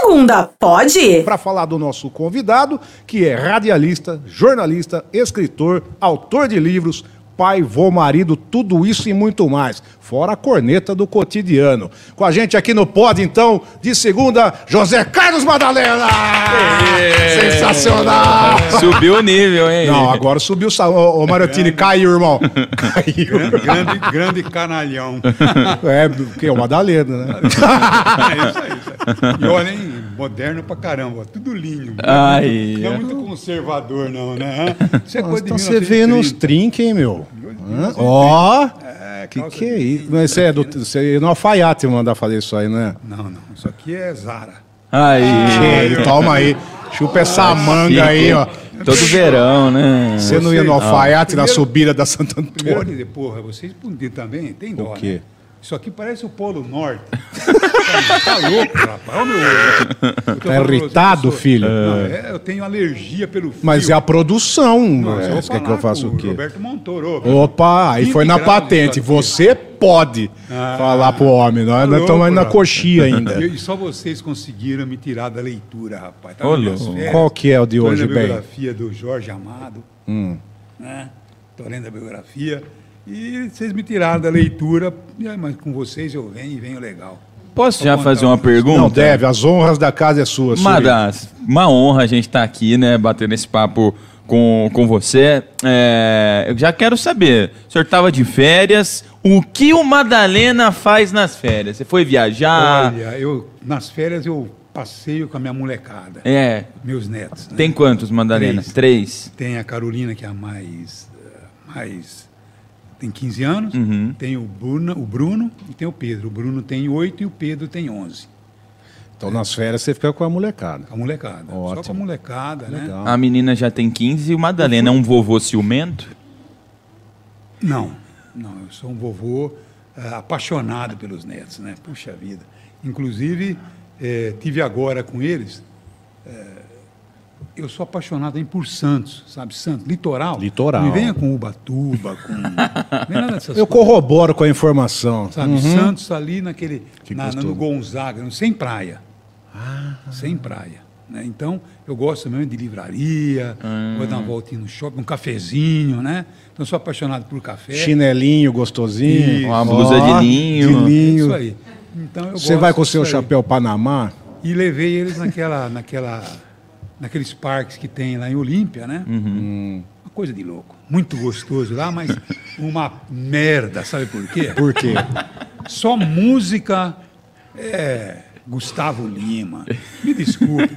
segunda, pode? Para falar do nosso convidado, que é radialista, jornalista, escritor, autor de livros, pai, vô, marido, tudo isso e muito mais. Fora a corneta do cotidiano. Com a gente aqui no Pod, então, de segunda, José Carlos Madalena! Sensacional! Subiu o nível, hein? Não, agora subiu o sal... Ô, ô Marotini, caiu, irmão. Caiu. Grande, grande, grande canalhão. É, porque é o Madalena, né? é isso aí. Isso aí. E olha, hein, moderno pra caramba, tudo linho. Ai, não é é. muito conservador, não, né? Isso é coisa de Então você vê nos 1930. trinques, hein, meu? Ó! É, que que é isso? Mas Você é do, você é no alfaiate mandar fazer isso aí, né? Não, não. Isso aqui é Zara. Aí. Que, toma aí. Chupa essa manga aí, ó. Todo verão, né? Você não ia no alfaiate na Primeiro- subida da Santo Primeiro Antônio? que, porra, vocês podiam também, tem dó, O quê? né? Isso aqui parece o Polo Norte. tá, tá louco, rapaz. Olha o meu olho. Tá irritado, filho? Não, é, eu tenho alergia pelo fio. Mas é a produção. Não, é, se eu Você quer que eu faça o quê? Roberto Montoro. ô, Opa, aí 20 foi na patente. Você pode Ah, falar pro homem. Nós tá nós estamos louco, aí na coxinha ainda. E, só vocês conseguiram me tirar da leitura, rapaz. Tá férias. Qual que é o de hoje, a bem? Hum. biografia do Jorge Amado. Né? Tô lendo a biografia. E vocês me tiraram da leitura, mas com vocês eu venho e venho legal. Posso já fazer contar uma pergunta? Não deve, as honras da casa é sua. Madas, uma honra a gente estar aqui, né, batendo esse papo com, com você. É, eu já quero saber, o senhor estava de férias, o que o Madalena faz nas férias? Você foi viajar? Olha, eu, nas férias eu passeio com a minha molecada, É, meus netos. né? tem quantos, Madalena? Três. Três. Tem a Carolina, que é a mais. eh, mais tem 15 anos. Uhum. Tem o Bruno, o Bruno e tem o Pedro. O Bruno tem 8 e o Pedro tem 11. Então nas férias você fica com a molecada. Com a molecada. Só Ótimo. com a molecada, né? Legal. A menina já tem 15 e o Madalena é um vovô ciumento? Não, não. Eu sou um vovô eh, apaixonado pelos netos, né? Puxa vida. Inclusive, eh, tive agora com eles. eh, eu sou apaixonado aí por Santos, sabe? Santos, litoral. Litoral. Não me venha com Ubatuba, com. Não vem nada dessas Eu coisas. corroboro com a informação. Sabe, Santos ali naquele. Que na- no Gonzaga, sem praia. Sem praia. né? Então, eu gosto mesmo de livraria, vou dar uma voltinha no shopping, um cafezinho, né? Então, eu sou apaixonado por café. Chinelinho gostosinho. Isso. Uma blusa de linho. De É linho. Isso aí. Então, eu Você gosto vai com o seu aí. chapéu Panamá? E levei eles naquela, naquela, naqueles parques que tem lá em Olímpia, né? Hum. Uma coisa de louco. Muito gostoso lá, mas uma merda, sabe por quê? Por quê? Só música é Gustavo Lima. Me desculpe?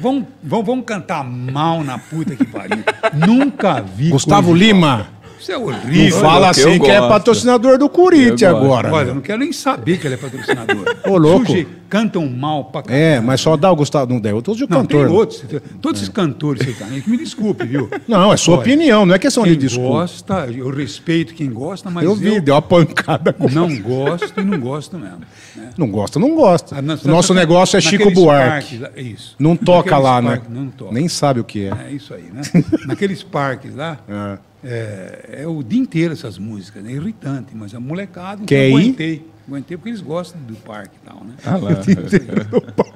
Vão, vão, vão cantar mal na puta que pariu. Nunca vi. Gustavo igual. Isso é Não horrível. fala eu assim que é gosto. patrocinador do Corinthians Eu agora. Olha, eu não quero nem saber que ele é patrocinador. Ô, louco. Cantam mal pra caralho. É, mas só dá o Gustavo. Não der, outros de Não, cantor. tem outros. Todos esses cantores sertanejos, que me desculpe, viu? Não, é sua Olha, opinião, não é questão de Quem desculpa. gosta, eu respeito quem gosta, mas eu eu, vi, deu uma pancada com. não gosto e não gosto mesmo. né? Não gosta, não gosta. Ah, o nosso na- negócio é Chico Buarque. parques isso. Não toca Naqueles lá, né? Não toca. Nem sabe o que é. É isso aí, né? Naqueles parques lá, É. é, é o dia inteiro essas músicas, é irritante, mas a molecada então Quer ir? aguentei. Aguentei porque eles gostam do parque e tal, né? Ah lá.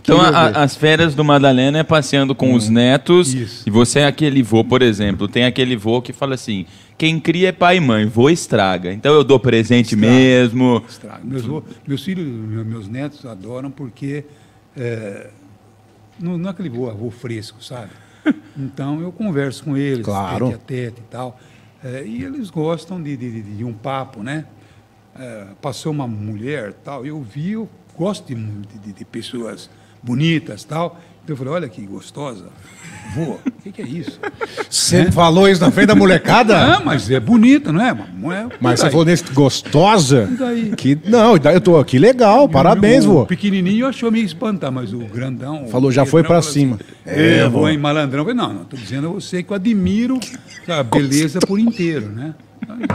então, a- as férias do Madalena é passeando com os netos. Isso. E você é aquele vô, por exemplo. Tem aquele vô que fala assim: quem cria é pai e mãe, vô estraga. Então eu dou presente mesmo. Estraga. Meus, vô- meus filhos, meus netos adoram porque é, não, não é aquele avô, avô fresco, sabe? Então eu converso com eles, Claro. tete a tete e tal. é, e eles gostam de, de, de- um papo, né? É, passou uma mulher tal, eu vi, eu gosto de, de, de pessoas bonitas tal. Então eu falei, olha que gostosa. Vô, o que, que é isso? Você falou isso na frente da molecada? Ah, mas é bonita, não é? Não é Mas você falou nesse gostosa? E daí? Que, não, e daí eu tô aqui legal, parabéns, o, vô. O pequenininho achou meio espantar, mas o grandão. o Falou, já foi pra falou cima. Assim, é, vou em malandrão. Eu falei, não, não, tô dizendo a você que eu admiro a beleza por inteiro, né? Aí,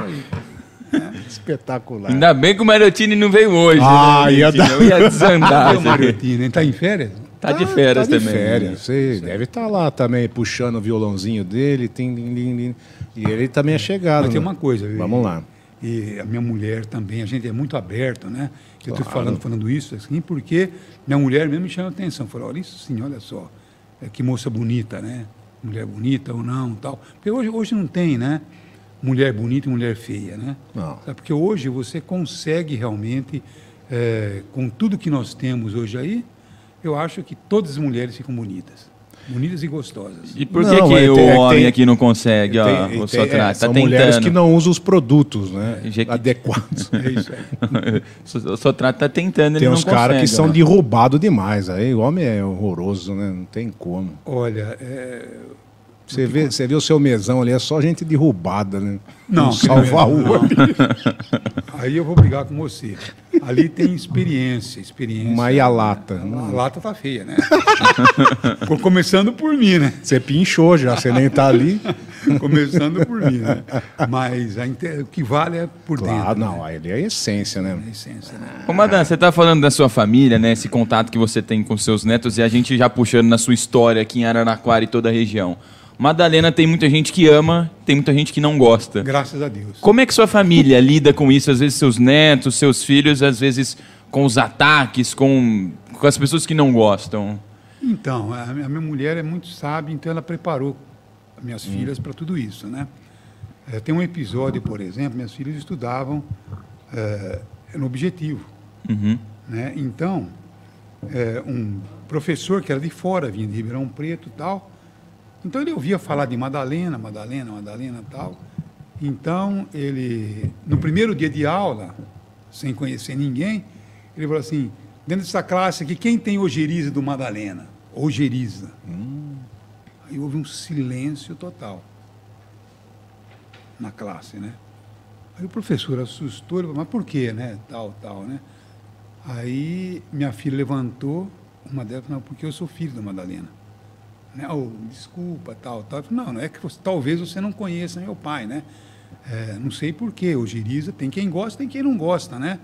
aí. Espetacular. Ainda bem que o Marotini não veio hoje. Ah, né, ia dar- ia desandar. Cadê o aqui. Mariottino? Ele tá em férias? Tá de férias tá de também. férias. Você deve estar lá também, puxando o violãozinho dele. Tim, tim, tim, tim. E ele também é chegado. Mas tem né? uma coisa. Vamos lá. E a minha mulher também, a gente é muito aberto, né? Eu estou falando, falando isso assim porque minha mulher mesmo me chama a atenção. Falou, olha isso sim, olha só. É, que moça bonita, né? Mulher bonita ou não tal. Porque hoje, hoje não tem, né? Mulher bonita e mulher feia, né? Não. Sabe? Porque hoje você consegue realmente, é, com tudo que nós temos hoje aí, eu acho que todas as mulheres ficam bonitas. Bonitas e gostosas. E por Não, que, que é, o tem- é que homem tem- aqui não consegue, ó, Tem- o tem- Sotrate? é, tá são tentando. mulheres que não usam os produtos né, adequados. É isso aí. o Sotrate tá tentando, Tem ele uns caras que são ó. derrubados demais. Aí o homem é horroroso, né? Não tem como. Olha, é, Você vê, você vê o seu mesão ali, é só gente derrubada, né? Não, salva não, o olho. aí eu vou brigar com você. Ali tem experiência, experiência. Mas e a lata? A lata tá feia, né? Co- Começando por mim, né? Você pinchou já, você nem tá ali. Começando por mim, né? Mas a inte- o que vale é por Claro, dentro. não, aí é a essência, né? né? A essência, né? Ô, Madan, você tá falando da sua família, né? Esse contato que você tem com seus netos e a gente já puxando na sua história aqui em Araraquara e toda a região. Madalena tem muita gente que ama, tem muita gente que não gosta. Graças a Deus. Como é que sua família lida com isso? Às vezes seus netos, seus filhos, às vezes com os ataques, com, com as pessoas que não gostam. Então, a minha mulher é muito sábia, então ela preparou as minhas filhas para tudo isso, né? Eh, tem um episódio, por exemplo, minhas filhas estudavam eh, no Objetivo, Uhum. né? Então, eh, um professor que era de fora, vinha de Ribeirão Preto e tal, então ele ouvia falar de Madalena, Madalena, Madalena e tal. Então, ele, no primeiro dia de aula, sem conhecer ninguém, ele falou assim, dentro dessa classe aqui, quem tem ojeriza do Madalena? Ojeriza. Aí houve um silêncio total na classe, né? Aí o professor assustou, ele falou, mas por quê, né? Tal, tal, né? Aí minha filha levantou, uma delas falou, porque eu sou filho da Madalena. Né? Desculpa, tal, tal. Não, não é que você- talvez você não conheça meu pai, né? É, não sei porquê, Ojeriza tem quem gosta, tem quem não gosta, né?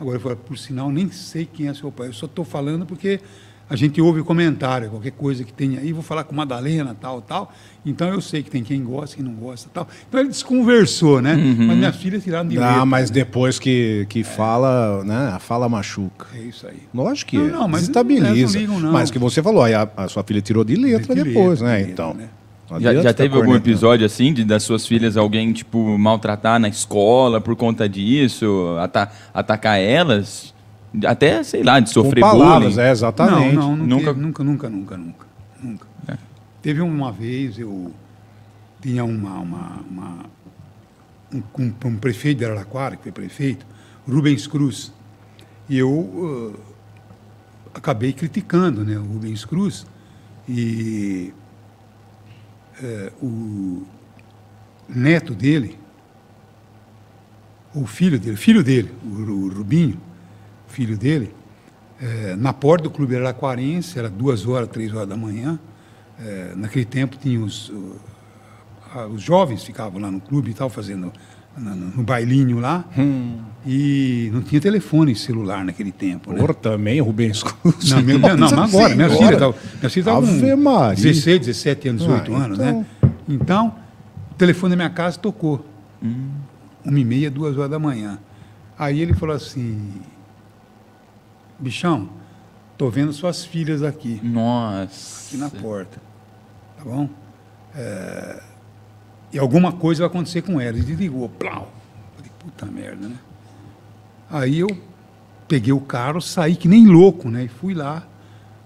Agora, por sinal, nem sei quem é seu pai. Eu só estou falando porque a gente ouve comentário, qualquer coisa que tenha aí, vou falar com Madalena, tal, tal. Então eu sei que tem quem gosta, quem não gosta, tal. Então ele desconversou, né? Mas minha filha tiraram de letra. Ah, mas depois que, que fala, né? A fala machuca. É isso aí. Lógico que Não, é. não, mas desestabiliza. elas não ligam, não. Mas que você falou, aí a, a sua filha tirou de letra De depois, letra, né? de letra, Então. né? Já, já teve algum episódio assim de das suas filhas alguém tipo maltratar na escola por conta disso, ata- atacar elas, até sei lá de Com sofrer palavras, bullying? é, exatamente. Não, não, não Nunca- nunca, nunca, nunca, nunca, nunca, nunca. É. Teve uma vez eu tinha uma, uma, uma um, um, um prefeito de Araraquara, que foi prefeito, Rubens Cruz, e eu ah, acabei criticando, né, o Rubens Cruz e eh, o neto dele, o filho dele, filho dele, o, o Rubinho, filho dele, eh, na porta do Clube Araraquarense, era duas horas, três horas da manhã. eh, naquele tempo tinha os, ah, os jovens ficavam lá no clube e tal, fazendo no, no bailinho lá. E não tinha telefone celular naquele tempo. Né? Porra, também, Rubens Cruz. Não, meu, não, mas agora, minha filha estava minha filha tava Ave com Maria. 16, 17 anos, Ah, 18 anos, né? Então, o telefone da minha casa tocou. Uma e meia, duas horas da manhã. Aí ele falou assim, bichão, tô vendo suas filhas aqui, Nossa. aqui na porta, tá bom? É, e alguma coisa vai acontecer com elas. E ligou, plau. Falei, puta merda, né? Aí eu peguei o carro, saí que nem louco, né? E fui lá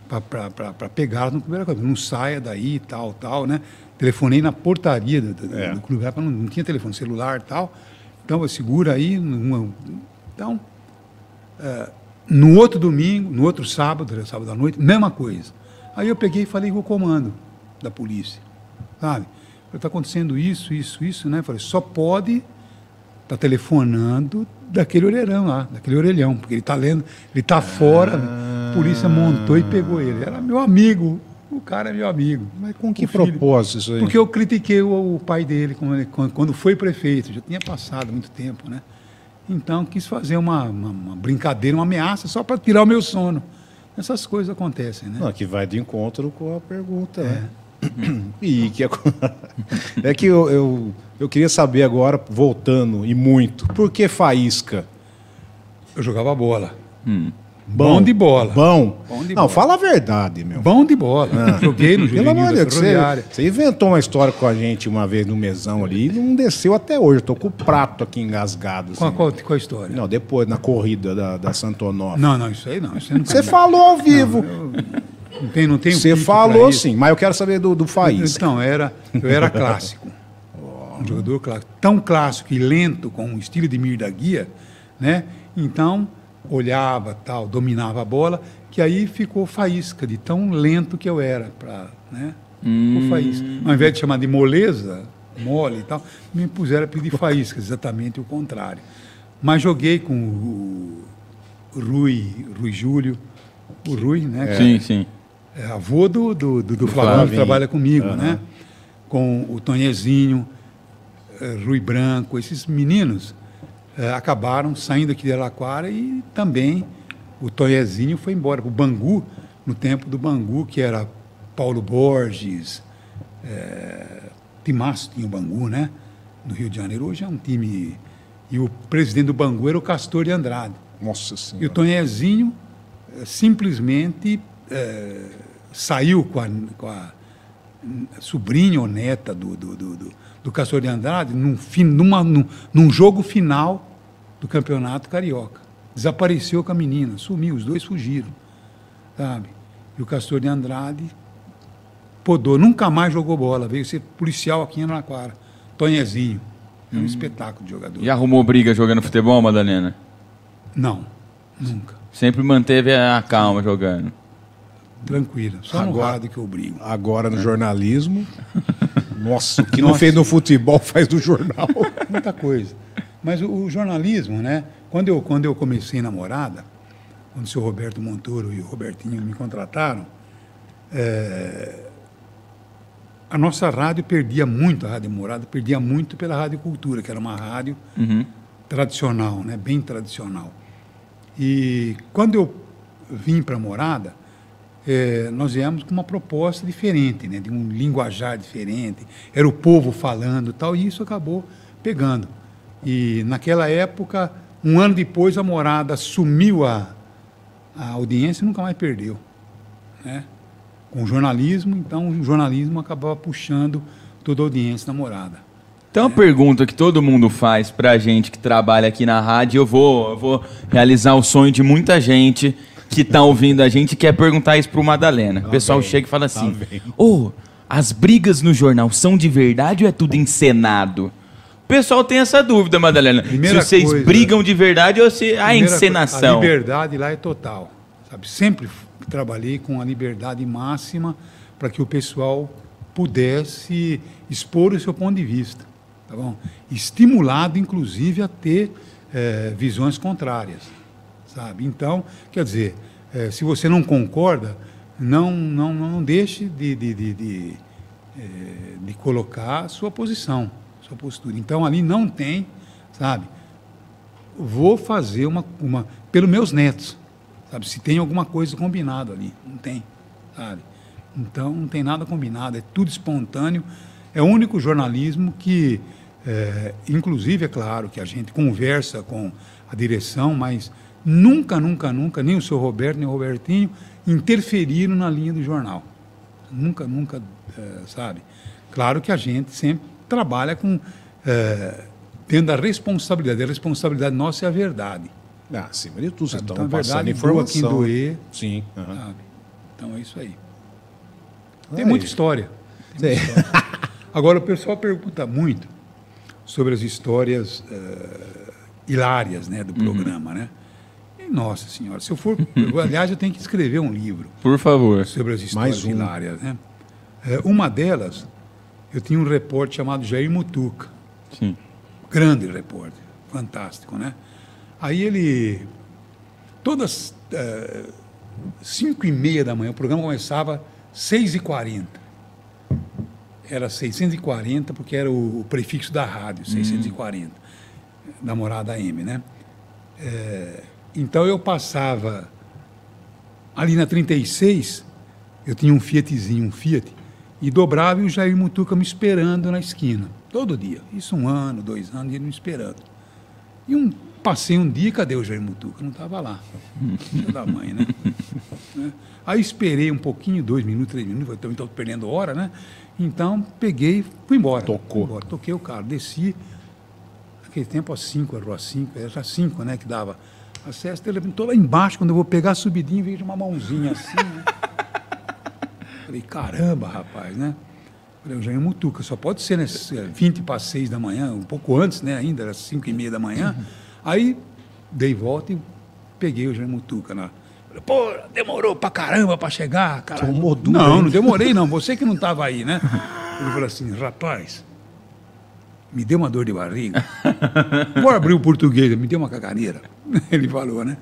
para pegar no Clube Araraquara. Não saia daí, tal, tal, né? Telefonei na portaria do, do, É. do Clube não, não tinha telefone celular e tal. Então, eu segura aí. numa- então, é, no outro domingo, no outro sábado, sábado à noite, mesma coisa. Aí eu peguei e falei com o comando da polícia, sabe? Está acontecendo isso, isso, isso, né? Falei, só pode tá telefonando daquele orelhão lá, daquele orelhão, porque ele está lendo, ele está fora, a polícia montou e pegou ele. Era meu amigo, o cara é meu amigo. Mas com que propósito isso aí? Porque eu critiquei o, o pai dele quando, ele- quando- quando foi prefeito, já tinha passado muito tempo, né? Então quis fazer uma, uma- uma brincadeira, uma ameaça só para tirar o meu sono. Essas coisas acontecem, né? Não, que vai de encontro com a pergunta, né? E que é, é que eu, eu, eu queria saber agora, voltando e muito, por que faísca? Eu jogava bola. Bom de bola. Bom. Bom de não, bola. fala a verdade, meu. Bom de bola. Joguei no Pelo amor de Deus, você, você inventou uma história com a gente uma vez no mesão ali e não desceu até hoje. Eu tô com o prato aqui engasgado. Qual, assim. qual, qual a história? Não, depois, na corrida da, da Santonópolis. Não, não, isso aí não. Isso aí não Você falou ao vivo. Não tem, não tem um Você pique falou sim, mas eu quero saber do, do Faísca. Então, era, eu era clássico. Um jogador clássico. Tão clássico e lento, com o estilo de Mir da Guia, né? Então, olhava, tal, dominava a bola, que aí ficou faísca, de tão lento que eu era. Pra, né? Ficou faísca. Ao invés de chamar de moleza, mole e tal, me puseram a pedir faísca, exatamente o contrário. Mas joguei com o Rui, Rui Júlio, o Rui, né? Sim, sim. é avô do, do, do, do que trabalha comigo, né? Com o Tonhezinho, eh, Rui Branco, esses meninos eh, acabaram saindo aqui de Araquara e também o Tonhezinho foi embora para o Bangu, no tempo do Bangu, que era Paulo Borges, eh, Timaço tinha o Bangu, né? No Rio de Janeiro. Hoje é um time... E o presidente do Bangu era o Castor de Andrade. Nossa E o senhora. Tonhezinho eh, simplesmente eh, saiu com a, com a sobrinha ou neta do, do, do, do, do Castor de Andrade num, fim, numa, num, num jogo final do Campeonato Carioca. Desapareceu com a menina, sumiu, os dois fugiram. Sabe? E o Castor de Andrade podou, nunca mais jogou bola, veio ser policial aqui em Araraquara. Tonhezinho. É um espetáculo de jogador. Já arrumou briga jogando futebol, Madalena? Não, nunca. Sempre manteve a calma jogando. Tranquilo. Só no Agora- rádio que eu brigo. Agora no jornalismo. Nossa, o que não fez no futebol faz no jornal. Muita coisa. Mas o, o jornalismo, né? Quando eu, quando eu comecei namorada, quando o seu Roberto Montoro e o Robertinho me contrataram, eh, a nossa rádio perdia muito, a Rádio Morada perdia muito pela Rádio Cultura, que era uma rádio tradicional, né? bem tradicional. E quando eu vim para a Morada, eh, nós viemos com uma proposta diferente, né? de um linguajar diferente, era o povo falando tal, e isso acabou pegando. E naquela época, um ano depois, a Morada assumiu a, a audiência e nunca mais perdeu. Né? Com o jornalismo, então o jornalismo acabava puxando toda a audiência da Morada. Então, uma pergunta que todo mundo faz pra gente que trabalha aqui na rádio, eu vou, eu vou realizar o sonho de muita gente que tá ouvindo a gente quer perguntar isso pro Madalena. o pessoal vem, chega e fala lá assim. Ô, as brigas no jornal são de verdade ou é tudo encenado? O pessoal tem essa dúvida, Madalena. Primeira se vocês coisa- brigam de verdade ou se a encenação. A liberdade lá é total. Sabe? Sempre trabalhei com a liberdade máxima para que o pessoal pudesse expor o seu ponto de vista. Tá bom? Estimulado, inclusive, a ter eh, visões contrárias. Sabe? Então, quer dizer, eh, se você não concorda, não, não, não deixe de, de, de, de, eh, de colocar sua posição, sua postura. Então, ali não tem, sabe? vou fazer uma, uma pelos meus netos, sabe? Se tem alguma coisa combinado ali, não tem, sabe? Então não tem nada combinado, é tudo espontâneo. É o único jornalismo que, é, inclusive, é claro que a gente conversa com a direção, mas nunca, nunca, nunca, nem o seu Roberto nem o Robertinho interferiram na linha do jornal. Nunca, nunca, é, sabe? Claro que a gente sempre trabalha com é, tendo a responsabilidade. A responsabilidade nossa é a verdade. Ah, acima de tudo, vocês Então, estão passando verdade doa quem informação. doer, Sim. aham. sabe? Então é isso aí. Tem Aí. muita história. Sei. Agora, o pessoal pergunta muito sobre as histórias eh, hilárias né, do programa, né? Nossa senhora, se eu for... eu, aliás, eu tenho que escrever um livro Por favor. sobre as histórias um. hilárias, né? Eh, uma delas, eu tinha um repórter chamado Jair Mutuca, Sim. grande repórter, fantástico, né? Aí ele, todas eh, cinco e meia da manhã, o programa começava seis e quarenta. Era 640 porque era o, o prefixo da rádio, 640, da morada M, né? Eh, então eu passava ali na 36, eu tinha um Fiatzinho, um Fiat, e dobrava e o Jair Mutuca me esperando na esquina, todo dia. Isso um ano, dois anos, ele me esperando. E um passei um dia, cadê o Jair Mutuca? Não estava lá. Filho da mãe, né? Né? Aí esperei um pouquinho, dois minutos, três minutos, também estou perdendo hora, né? Então, peguei, fui embora. Tocou. Fui embora, toquei o carro, desci. Naquele tempo, às 5, a rua 5, era 5, né, que dava acesso. Estou lá embaixo, quando eu vou pegar a subidinha, vejo uma mãozinha assim, né? Falei, caramba, rapaz, né? Falei, o Jair Mutuca, só pode ser né, 20 para 6 da manhã, um pouco antes, né, ainda, era 5 e meia da manhã. Aí, dei volta e peguei o Jair Mutuca na... Falei, pô, demorou pra caramba pra chegar, cara. Tomou dura, Não, não demorei não, você que não estava aí, né? Ele falou assim, rapaz, me deu uma dor de barriga. Vou abrir o português, me deu uma caganeira. Ele falou, né?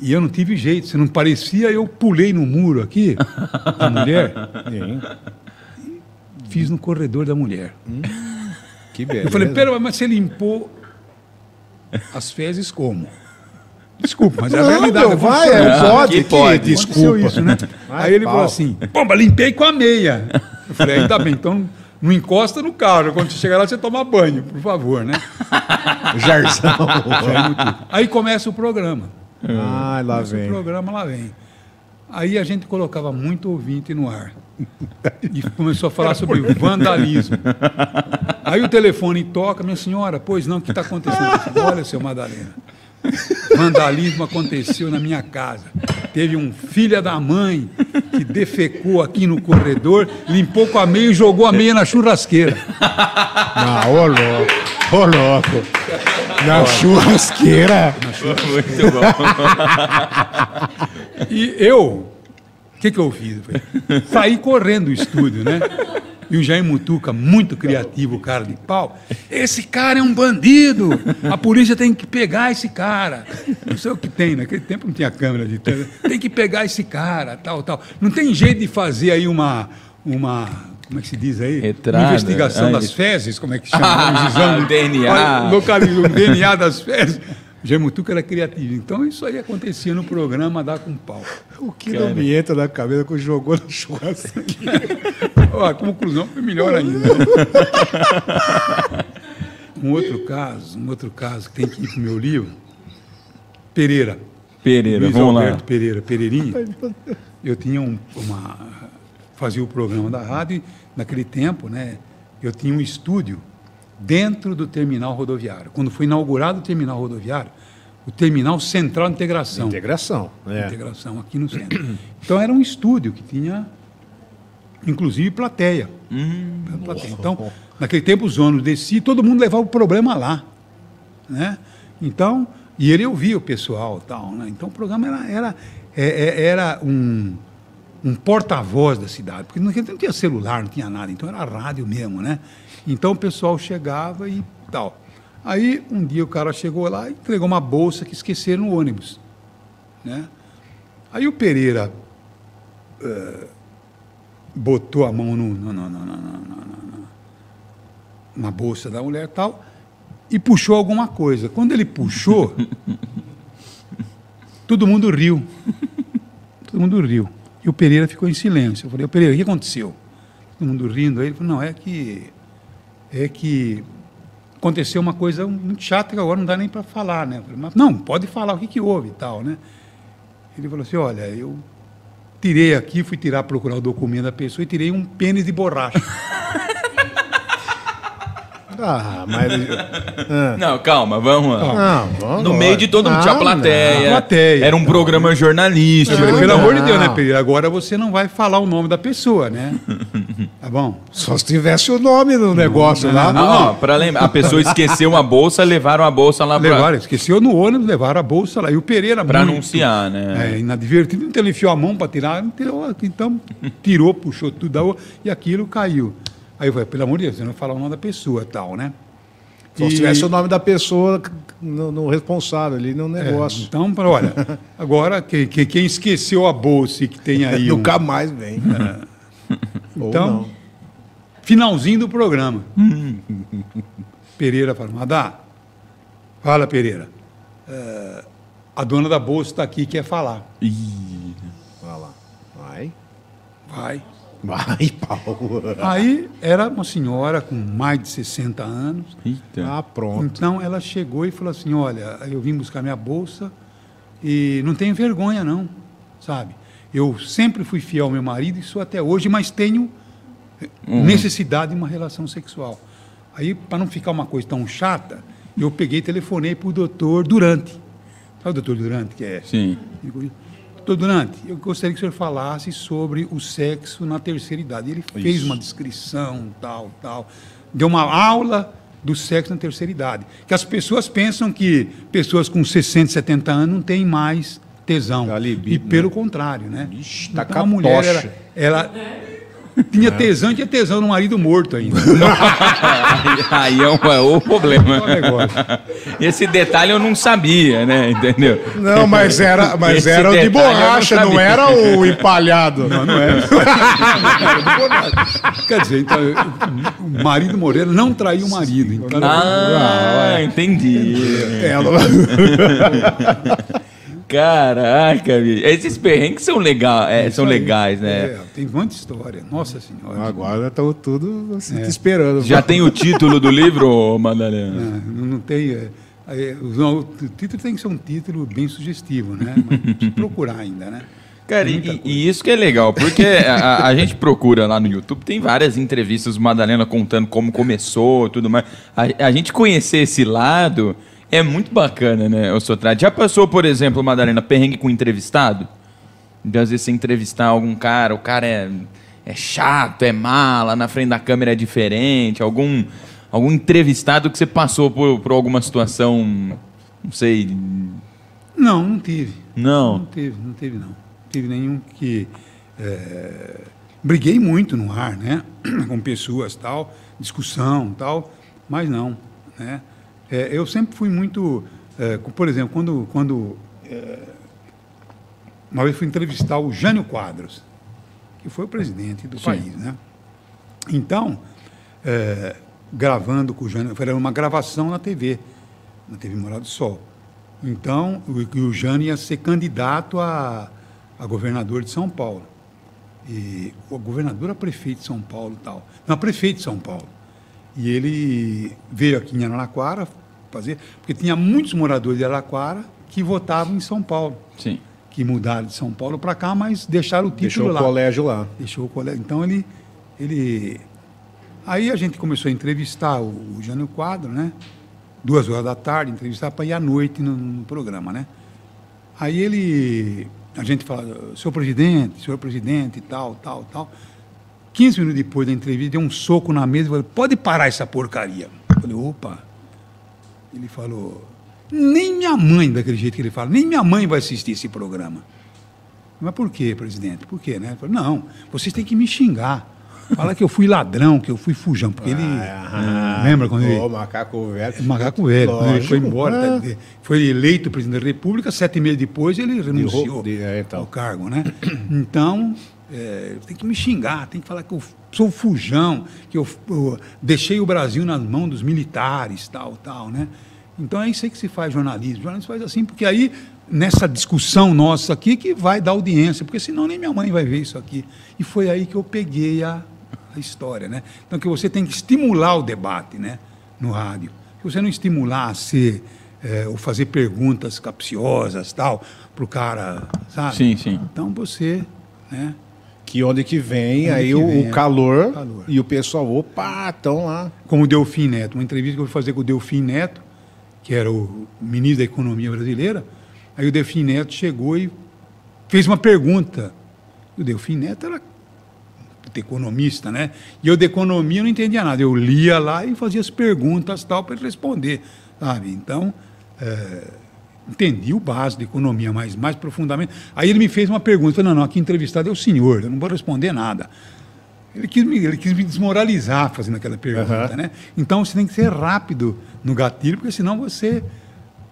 E eu não tive jeito, se não parecia, eu pulei no muro aqui, a mulher, Sim. fiz no corredor da mulher. Que beleza. Eu falei, pera, mas você limpou as fezes como? Desculpa, mas é a Não, realidade. meu, vai, é, pode, que que pode. desculpa. Isso, né? Vai, Aí ele pau. falou assim, pomba, limpei com a meia. Eu falei, ainda bem, então não encosta no carro. Quando você chegar lá, você toma banho, por favor, né? Jarzão. Aí começa o programa. Ai, lá Começa o vem. programa, lá vem. Aí a gente colocava muito ouvinte no ar. E começou a falar sobre vandalismo. Aí o telefone toca, minha senhora, pois não, o que está acontecendo? Olha, seu Madalena, vandalismo aconteceu na minha casa. Teve um filho da mãe que defecou aqui no corredor, limpou com a meia e jogou a meia na churrasqueira. Não, ô louco. Ô louco. Na churrasqueira. Muito bom. E eu, o que, que eu fiz? Saí correndo do estúdio, né? E o Jair Mutuca, muito criativo, cara de pau. Esse cara é um bandido. A polícia tem que pegar esse cara. Não sei o que tem, naquele tempo não tinha câmera de tele. Tem que pegar esse cara, tal, tal. Não tem jeito de fazer aí uma. uma como é que se diz aí? Retrada. Uma investigação Ah, das fezes, como é que chama? Exame. DNA. Localizou o DNA das fezes. O Jair Mutuca era criativo. Então isso aí acontecia no programa Dá com Pau. O que não me entra na cabeça que jogou na churrasqueira. Ó, a conclusão foi melhor ainda. né? um outro caso, um outro caso que tem que ir para o meu livro, Pereira. Pereira, Luiz vamos Alberto lá. Pereira, Pereirinha. Eu tinha um- uma. Fazia o programa da rádio e, naquele tempo, né, eu tinha um estúdio dentro do terminal rodoviário. Quando foi inaugurado o terminal rodoviário, o terminal central de integração. Integração. É. integração aqui no centro. Então era um estúdio que tinha, inclusive, plateia. Plateia. Então, naquele tempo, os ônibus desciam, todo mundo levava o problema lá. Né? Então, e ele ouvia o pessoal tal. Né? Então, o programa era, era, é- é- era um, um porta-voz da cidade, porque naquele tempo não tinha celular, não tinha nada, então era rádio mesmo, né? Então o pessoal chegava e tal. Aí um dia o cara chegou lá e entregou uma bolsa que esqueceram no ônibus, né? Aí o Pereira eh, botou a mão no, no- no- no- na bolsa da mulher e tal e puxou alguma coisa. Quando ele puxou, todo mundo riu. Todo mundo riu. E o Pereira ficou em silêncio. Eu falei, "Ô, Pereira, o que aconteceu? Todo mundo rindo. Aí ele falou, não, é que. É que aconteceu uma coisa muito chata que agora não dá nem para falar, né? Falei, "Mas, não, pode falar, o que, que houve e tal, né? Ele falou assim, olha, eu tirei aqui, fui tirar, procurar o documento da pessoa e tirei um pênis de borracha. Ah, mas. Ah. Não, calma, vamos lá. Não, vamos No lá. meio de todo mundo, tinha Não, plateia. não. Plateia. Era um programa Eu jornalístico. falei, Não, pelo não. amor de Deus, né, Pereira? Agora você não vai falar o nome da pessoa, né? Tá bom? não. Só se tivesse o nome no negócio lá. Ah, ó, pra lembrar, a pessoa esqueceu uma bolsa, levaram a bolsa lá pra, Levaram, esqueceu no ônibus, levaram a bolsa lá. E o Pereira, pra muito, anunciar, né? É, inadvertido, então ele enfiou a mão para tirar, não tirou, então tirou, puxou tudo da outra, e aquilo caiu. Aí eu falei, pelo amor de Deus, você não falar o nome da pessoa tal, né? Só se E- tivesse o nome da pessoa no, no responsável ali no É, negócio. então, pra- olha, agora que, que- quem esqueceu a bolsa e que tem aí um, Nunca mais vem. Ou Então, finalzinho do programa. Pereira fala, Madá, fala Pereira, é, a dona da bolsa está aqui e quer falar. Ih, Vai lá. Vai. Vai. Vai, pau. Aí era uma senhora com mais de 60 anos. Eita. Ah, pronto. Então ela chegou e falou assim: Olha, eu vim buscar minha bolsa e não tenho vergonha, não, sabe? Eu sempre fui fiel ao meu marido, isso até hoje, mas tenho necessidade de uma relação sexual. Aí, para não ficar uma coisa tão chata, eu peguei e telefonei para o doutor Durante. Sabe o doutor Durante que é? Sim. Doutor Durante, eu gostaria que o senhor falasse sobre o sexo na terceira idade. Ele fez Isso. uma descrição, tal, tal. Deu uma aula do sexo na terceira idade. Que as pessoas pensam que pessoas com 60, 70 anos não têm mais tesão. E pelo contrário, né? Ixi, tá então a mulher, capocha. ela, tinha tesão, tinha tesão no marido morto ainda. Aí é, um, é o problema. Negócio. Esse detalhe eu não sabia, né? Entendeu? Não, mas era, mas Esse era o de não borracha, não, sabia. era o empalhado. Não, não é. Quer dizer, então, o marido Moreira não traiu o marido. Então, Ah, entendi. Ela- Caraca, bicho. Esses perrengues são, legal, é, são legais, né? É, tem muita história. Nossa Senhora. Agora estão tudo assim, te esperando. Já tem o título do livro, Madalena? Não, não tem. é, é, o, o título tem que ser um título bem sugestivo, né? Mas procurar ainda, né? Cara, e, e isso que é legal, porque a, a- gente procura lá no YouTube, tem várias entrevistas do Madalena contando como começou e tudo mais. A, a gente conhecer esse lado é muito bacana, né, o Sotrate? Já passou, por exemplo, Madalena, perrengue com entrevistado? De às vezes você entrevistar algum cara, o cara é, é chato, é mala, na frente da câmera é diferente, algum, algum entrevistado que você passou por, por alguma situação, não sei, Não, não tive. não. Não teve, não teve, não. Não teve nenhum que. é, briguei muito no ar, né? Com pessoas tal, discussão tal, mas não. Né? É, eu sempre fui muito. é, por exemplo, quando. quando é, uma vez fui entrevistar o Jânio Quadros, que foi o presidente do Sim. país, né? Então, é, gravando com o Jânio, era uma gravação na TV, na TV Morado do Sol. Então, o, o Jânio ia ser candidato a, a governador de São Paulo. E o governador a prefeito de São Paulo e tal. Não, a prefeito de São Paulo. E ele veio aqui em Araraquara fazer, porque tinha muitos moradores de Araraquara que votavam em São Paulo, Sim. que mudaram de São Paulo para cá, mas deixaram o título Deixou o lá. colégio lá. Deixou o colégio. Então ele, ele. Aí a gente começou a entrevistar o, o Jânio Quadro, né? Duas horas da tarde, entrevistar para ir à noite no, no programa, né? Aí ele. A gente fala, senhor presidente, senhor presidente, tal, tal, tal. 15 minutos depois da entrevista, deu um soco na mesa e falou, pode parar essa porcaria. Eu falei, opa. Ele falou, nem minha mãe, daquele jeito que ele fala, nem minha mãe vai assistir esse programa. Mas por quê, presidente? Por quê, né? Ele falou, não, vocês têm que me xingar. Fala que eu fui ladrão, que eu fui fujão. Porque ele. Ah, lembra quando ele. Macaco velho. Macaco velho, quando ele foi Lógico. embora, Ah. tá- foi eleito presidente da República, sete meses depois ele renunciou de- é, então. ao cargo, né? Então, é, tem que me xingar, tem que falar que eu sou fujão, que eu, eu deixei o Brasil nas mãos dos militares, tal, tal, né? Então é isso aí que se faz jornalismo. Jornalismo faz assim, porque aí, nessa discussão nossa aqui, que vai dar audiência, porque senão nem minha mãe vai ver isso aqui. E foi aí que eu peguei a, a história, né? Então que você tem que estimular o debate, né? No rádio. Se você não estimular a ser, é, ou fazer perguntas capciosas, tal, para o cara, sabe? Sim, sim. Então você, né? Que onde que vem, Onde aí que o, vem, o é. calor, Calor. e o pessoal, opa, estão lá. como o Delfim Neto, uma entrevista que eu fui fazer com o Delfim Neto, que era o ministro da Economia brasileira. Aí o Delfim Neto chegou e fez uma pergunta. O Delfim Neto era economista, né? E eu de economia não entendia nada. Eu lia lá e fazia as perguntas tal para ele responder, sabe? Então, é, entendi o básico de economia, mas mais profundamente. Aí ele me fez uma pergunta. Falei, não, não, aqui entrevistado é o senhor, eu não vou responder nada. Ele quis, me, ele quis me desmoralizar fazendo aquela pergunta, Aham. né? Então você tem que ser rápido no gatilho, porque senão você,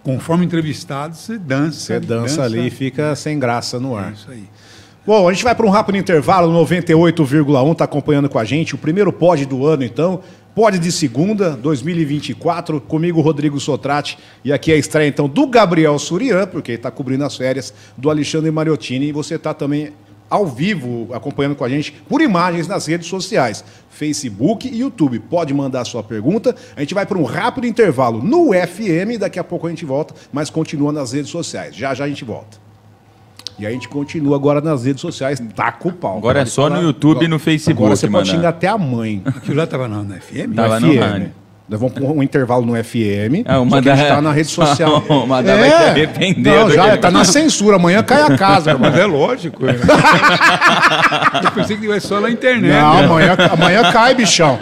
conforme entrevistado, você dança. Você dança ali e fica sem graça no É ar. isso aí. Bom, a gente vai para um rápido intervalo, 98,1 está acompanhando com a gente. O primeiro pod do ano, então. Pod de segunda, 2024. Comigo, Rodrigo Sotrate. E aqui é a estreia, então, do Gabriel Surian, porque está cobrindo as férias, do Alexandre Mariottini. E você está também ao vivo, acompanhando com a gente por imagens nas redes sociais, Facebook e YouTube. Pode mandar sua pergunta. A gente vai para um rápido intervalo no FM, daqui a pouco a gente volta, mas continua nas redes sociais. Já já a gente volta. E a gente continua agora nas redes sociais, tá com o pau. Agora é Pode só no YouTube e no Facebook, Agora você pode mano. xingar até a mãe. Aquilo lá estava na, na FM? Tava no no FM. rádio. Nós vamos pôr um intervalo no FM. É, uma só que a gente da- tá na rede social. O Madá vai se arrepender Não, já, ele tá na censura. Amanhã cai a casa, irmão. Mas é lógico. é. Eu pensei que só na internet. Não, amanhã, amanhã cai, bichão.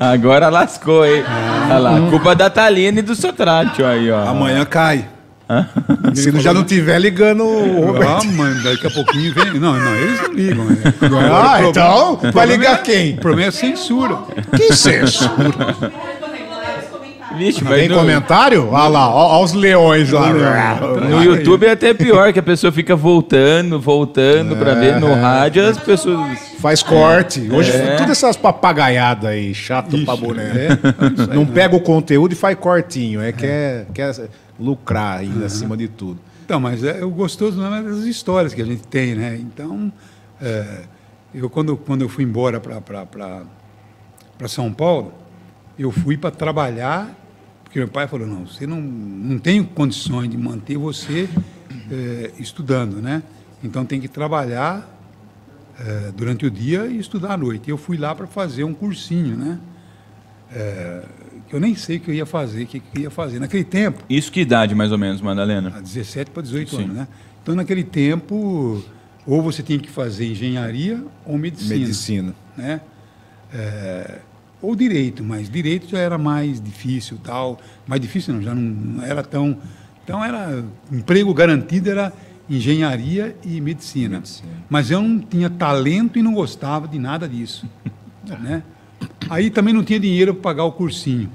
Agora lascou, hein? Olha lá, culpa da Thaline e do Sotratio aí, ó. Amanhã cai. Se ele já não tiver ligando o Roberto. Ah, mano, daqui a pouquinho vem. Não, não, eles não ligam. Né? Ah, O então vai ligar é- quem? O problema é a censura. Que censura. Vixe, mas Tem no, comentário? Olha lá, ó, ó os leões lá. no YouTube é até pior, que a pessoa fica voltando, voltando pra ver. No rádio as pessoas... Faz corte. Hoje, todas essas papagaiadas aí, chato pra boné. Não pega o conteúdo e faz cortinho. É, Quer, quer lucrar ainda acima de tudo. Então, mas é, o gostoso não é das histórias que a gente tem, né? Então, é, eu quando, quando eu fui embora para São Paulo, eu fui para trabalhar, porque meu pai falou, não, você não, não tem condições de manter você é, estudando, né? Então tem que trabalhar é, durante o dia e estudar à noite. Eu fui lá para fazer um cursinho, né? É, eu nem sei o que eu ia fazer, o que eu ia fazer. Naquele tempo, Isso que idade, mais ou menos, Madalena? a 17 para 18 Sim. anos, né? Então, naquele tempo, ou você tinha que fazer engenharia ou medicina. Medicina. Né? É, ou direito, mas direito já era mais difícil, tal. Mais difícil não, já não, não era tão... Então, era emprego garantido era engenharia e medicina. Mas eu não tinha talento e não gostava de nada disso. né? Aí também não tinha dinheiro para pagar o cursinho.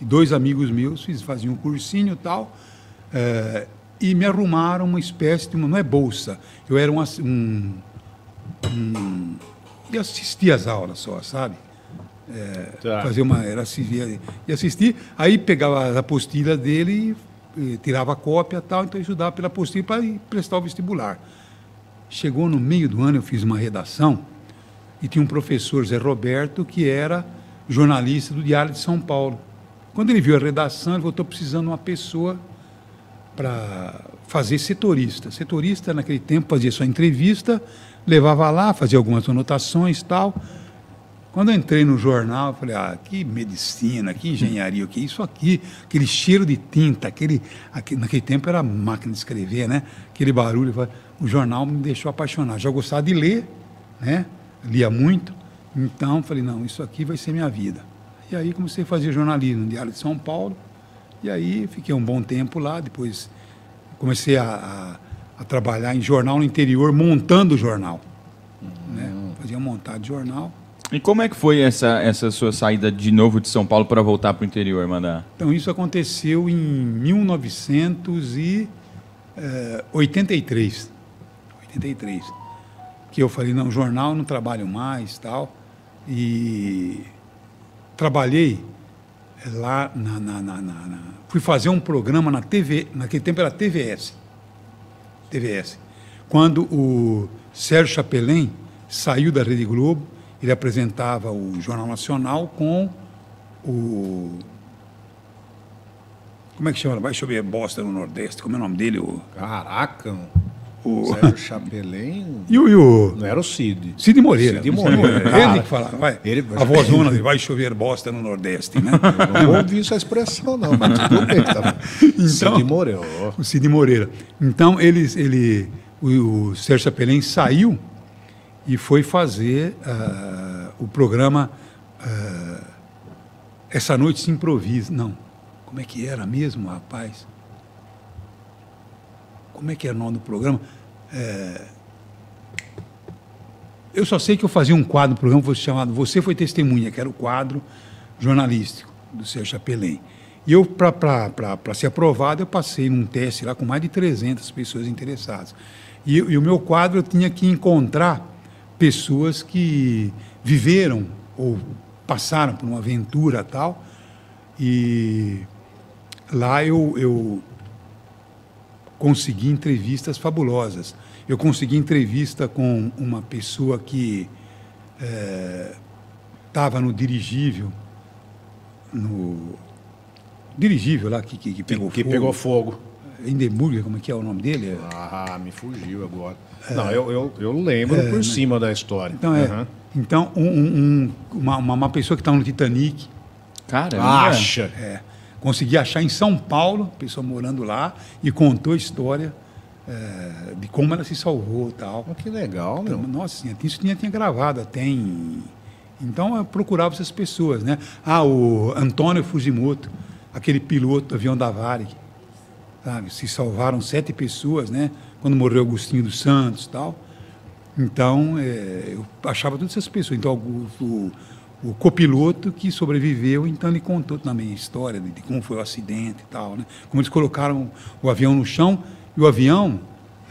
E dois amigos meus faziam um cursinho e tal, eh, e me arrumaram uma espécie de uma, não é bolsa, eu era um, um, um eu assistia às aulas só, sabe? Tá. Fazer uma, era assistir, e assistir, aí pegava as apostilas dele e, eh, tirava a cópia e tal, então eu estudava pela apostila para prestar o vestibular. Chegou no meio do ano, eu fiz uma redação, e tinha um professor, Zé Roberto, que era jornalista do Diário de São Paulo. Quando ele viu a redação, ele falou, estou precisando de uma pessoa para fazer setorista. Setorista, naquele tempo, fazia sua entrevista, levava lá, fazia algumas anotações tal. Quando eu entrei no jornal, falei, ah, que medicina, que engenharia, o que é isso aqui? Aquele cheiro de tinta, aquele, aquele... Naquele tempo era máquina de escrever, né? Aquele barulho. O jornal me deixou apaixonado. Já gostava de ler, né? Lia muito. Então, falei, não, isso aqui vai ser minha vida. E aí comecei a fazer jornalismo no Diário de São Paulo. E aí fiquei um bom tempo lá. Depois comecei a, a, a trabalhar em jornal no interior, montando jornal. Né? Fazia montado de jornal. E como é que foi essa, essa sua saída de novo de São Paulo para voltar para o interior, Madá? Então, isso aconteceu em 1983. 83. Que eu falei, não, jornal não trabalho mais tal. E trabalhei lá na, na- na- na- na- Fui fazer um programa na TV, naquele tempo era TVS. TVS. Quando o Sérgio Chapelin saiu da Rede Globo, ele apresentava o Jornal Nacional com o. Como é que chama? Vai chover bosta no Nordeste. Como é o nome dele? O, Caraca, o, Sérgio Chapelin. e o, e o Não era o Cid. Cid Moreira. Cid Moreira. Ele que falava, vai. ele- A vozona dele, vai chover bosta no Nordeste, né? Eu não ouvi essa expressão, não, mas tudo bem. Tá... Então- Cid Moreira. o Cid Moreira. Então, eles, ele, o, o Sérgio Chapelin saiu e foi fazer ah, o programa ah, Essa Noite se Improvisa. Não, como é que era mesmo, rapaz? Como é que era o nome do programa? É, eu só sei que eu fazia um quadro, um programa chamado Você Foi Testemunha, que era o quadro jornalístico do Sérgio Chapelin. E eu, para ser aprovado, eu passei num teste lá com mais de 300 pessoas interessadas. E, e o meu quadro eu tinha que encontrar pessoas que viveram ou passaram por uma aventura tal. E lá eu, eu consegui entrevistas fabulosas. eu consegui entrevista com uma pessoa que estava no dirigível, no dirigível lá que, que, que pegou que fogo. pegou fogo. Hindenburg, como é que é o nome dele? Ah, me fugiu agora. Não, eu, eu, eu lembro por cima da história. Então, é. Aham. Então, um- um- um- uma, uma, pessoa que está no Titanic, Caramba. Acha. é, consegui achar em São Paulo, pessoa morando lá, e contou a história é, de como ela se salvou e tal. Oh, que legal, meu. Então, nossa, senhora, isso tinha, tinha gravado até em... Então, eu procurava essas pessoas, né? Ah, o Antônio Fujimoto, aquele piloto do avião da Varig, sabe? Se salvaram sete pessoas, né? Quando morreu Agostinho dos Santos e tal. Então, é, eu achava todas essas pessoas. Então, o, o, o copiloto que sobreviveu, então ele contou também a história de, de como foi o acidente e tal, né? Como eles colocaram o avião no chão e o avião,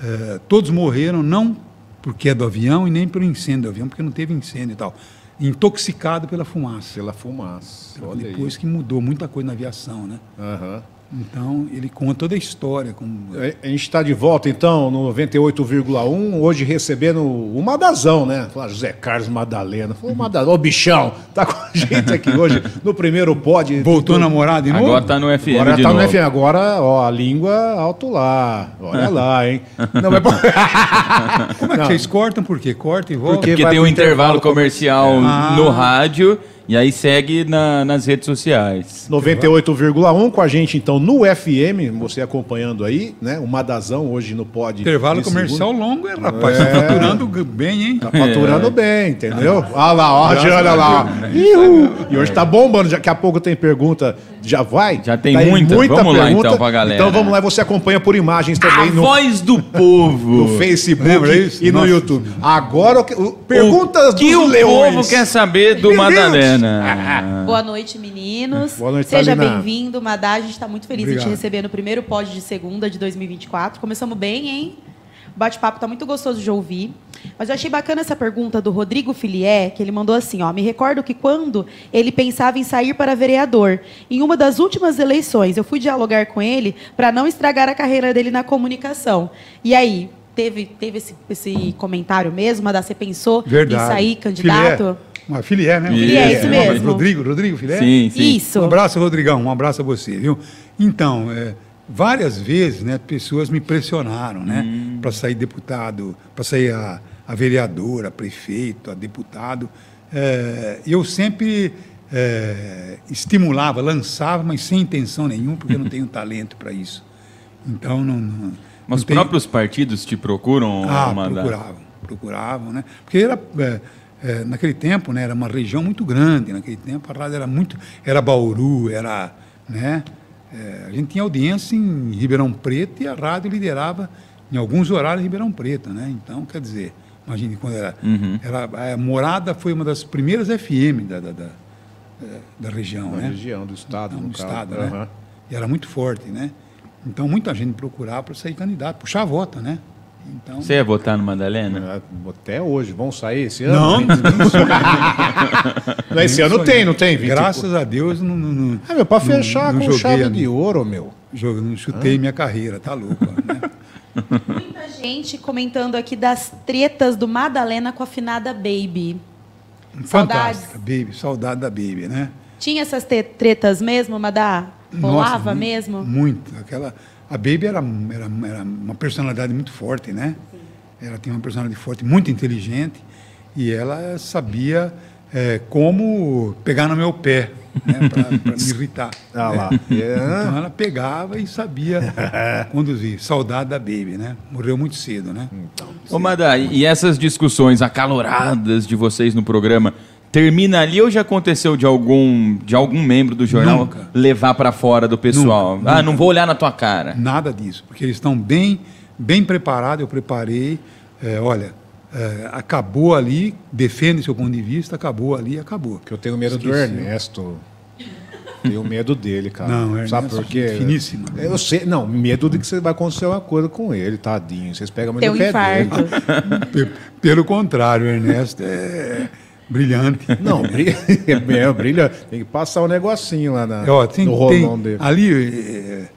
eh, todos morreram não porque é do avião e nem pelo incêndio do avião, porque não teve incêndio e tal. Intoxicado pela fumaça. Pela fumaça. Olha Depois aí. que mudou muita coisa na aviação, né? Aham. Então, ele conta toda a história. Como... A gente está de volta, então, no 98,1, hoje recebendo o Madazão, né? Fala, José Carlos Madalena. Falou, Madazão, ô bichão, tá com a gente aqui hoje no primeiro pod. Voltou a namorar de novo? Agora tá no FM Agora de tá novo. no FM, agora, ó, a língua alto lá. Olha lá, hein? Não, mas... Como é que vocês cortam? Por quê? Corta e volta? Porque Porque tem um intervalo intervalo comercial Ah. no rádio e aí segue na- nas redes sociais. 98,1 com a gente, então, no FM, você acompanhando aí, né? O Madazão hoje no pod. Intervalo comercial segunda. longo, hein, rapaz? É. Tá faturando bem, hein? Tá faturando É. bem, entendeu? Olha lá, ó, olha a lá. Deus, Ihu! E hoje tá bombando, daqui a pouco tem pergunta. Já vai? Já tem Tá aí muita? Vamos lá, então, pra galera. Então vamos lá, você acompanha por imagens A também no, voz do povo. no Facebook e no Nossa YouTube. Agora, o que- o- perguntas o que dos o leões. povo quer saber do Meu. Madalena. Boa noite, meninos. Boa noite, Seja bem-vindo, Madá. A gente está muito feliz em Obrigado. te receber no primeiro pod de segunda de 2024. Começamos bem, hein? Bate-papo está muito gostoso de ouvir. Mas eu achei bacana essa pergunta do Rodrigo Filié, que ele mandou assim, ó. Me recordo que quando ele pensava em sair para vereador, em uma das últimas eleições, eu fui dialogar com ele para não estragar a carreira dele na comunicação. E aí, teve, teve esse, esse comentário mesmo, Madá? Você pensou Verdade. em sair candidato? Filé. Uma Filié, né? Filé, isso Não, mesmo. mas Rodrigo, Rodrigo Filé? Sim, sim. Isso. Um abraço, Rodrigão. Um abraço a você, viu? Então, é, várias vezes, né, pessoas me pressionaram, né, para sair deputado, para sair a, a vereador, a prefeito, a deputado. É, eu sempre é, estimulava, lançava, mas sem intenção nenhuma, porque eu não tenho talento para isso. Então, não. não Mas os tenho- próprios partidos te procuram, ah, Madá? procuravam, procuravam, né? Porque era, é, é, naquele tempo, né, era uma região muito grande, naquele tempo a rádio era muito, era Bauru, era, né? É, a gente tinha audiência em Ribeirão Preto e a rádio liderava em alguns horários em Ribeirão Preto, né? Então, quer dizer, imagine quando era, Uhum. era a Morada foi uma das primeiras FM da, da, da, é, da região, Da né? região, do estado, Não, caso. estado, Aham. né? E era muito forte, né? Então, muita gente procurava para sair candidato, puxar a vota, né? Então, Você ia votar no Madalena? É, Até hoje, vão sair esse ano? Não. Não, esse ano tem, não tem, Vitor? Graças a Deus, não, não, não, Ah, meu, pra fechar não com joguei chave a- de ouro, meu. jogo- não chutei minha carreira, tá louco. Né? Muita gente comentando aqui das tretas do Madalena com a finada Baby. Fantástica, Baby, saudade da Baby, né? Tinha essas tretas mesmo, Madá? Rolava Nossa, mesmo? Muito. Aquela, a Baby era, era, era uma personalidade muito forte, né? Ela tinha uma personalidade forte, muito inteligente, e ela sabia eh, como pegar no meu pé, né? Para me irritar. Ah né? lá. É. Então ela pegava e sabia conduzir. Saudade da Baby, né? Morreu muito cedo, né? Ô, Madá, e essas discussões acaloradas de vocês no programa, termina ali ou já aconteceu de algum, de algum membro do jornal Nunca. levar pra fora do pessoal? Nunca, ah, nunca. não vou olhar na tua cara. Nada disso, porque eles estão bem, bem preparados. Eu preparei. é, olha, é, acabou ali, defende seu ponto de vista, acabou ali, acabou. Que eu tenho medo do Esqueci. Ernesto. Tenho medo dele, cara. Não, Ernesto, Sabe por quê? finíssimo. Eu sei, não, medo de que você vai acontecer uma coisa com ele, tadinho. Vocês pegam muito um pé infarto. dele. Pe- Pelo contrário, Ernesto é brilhante. Não, brilha, é, brilha. Tem que passar um negocinho lá na, Ó, tem, no tem rolão dele. ali é,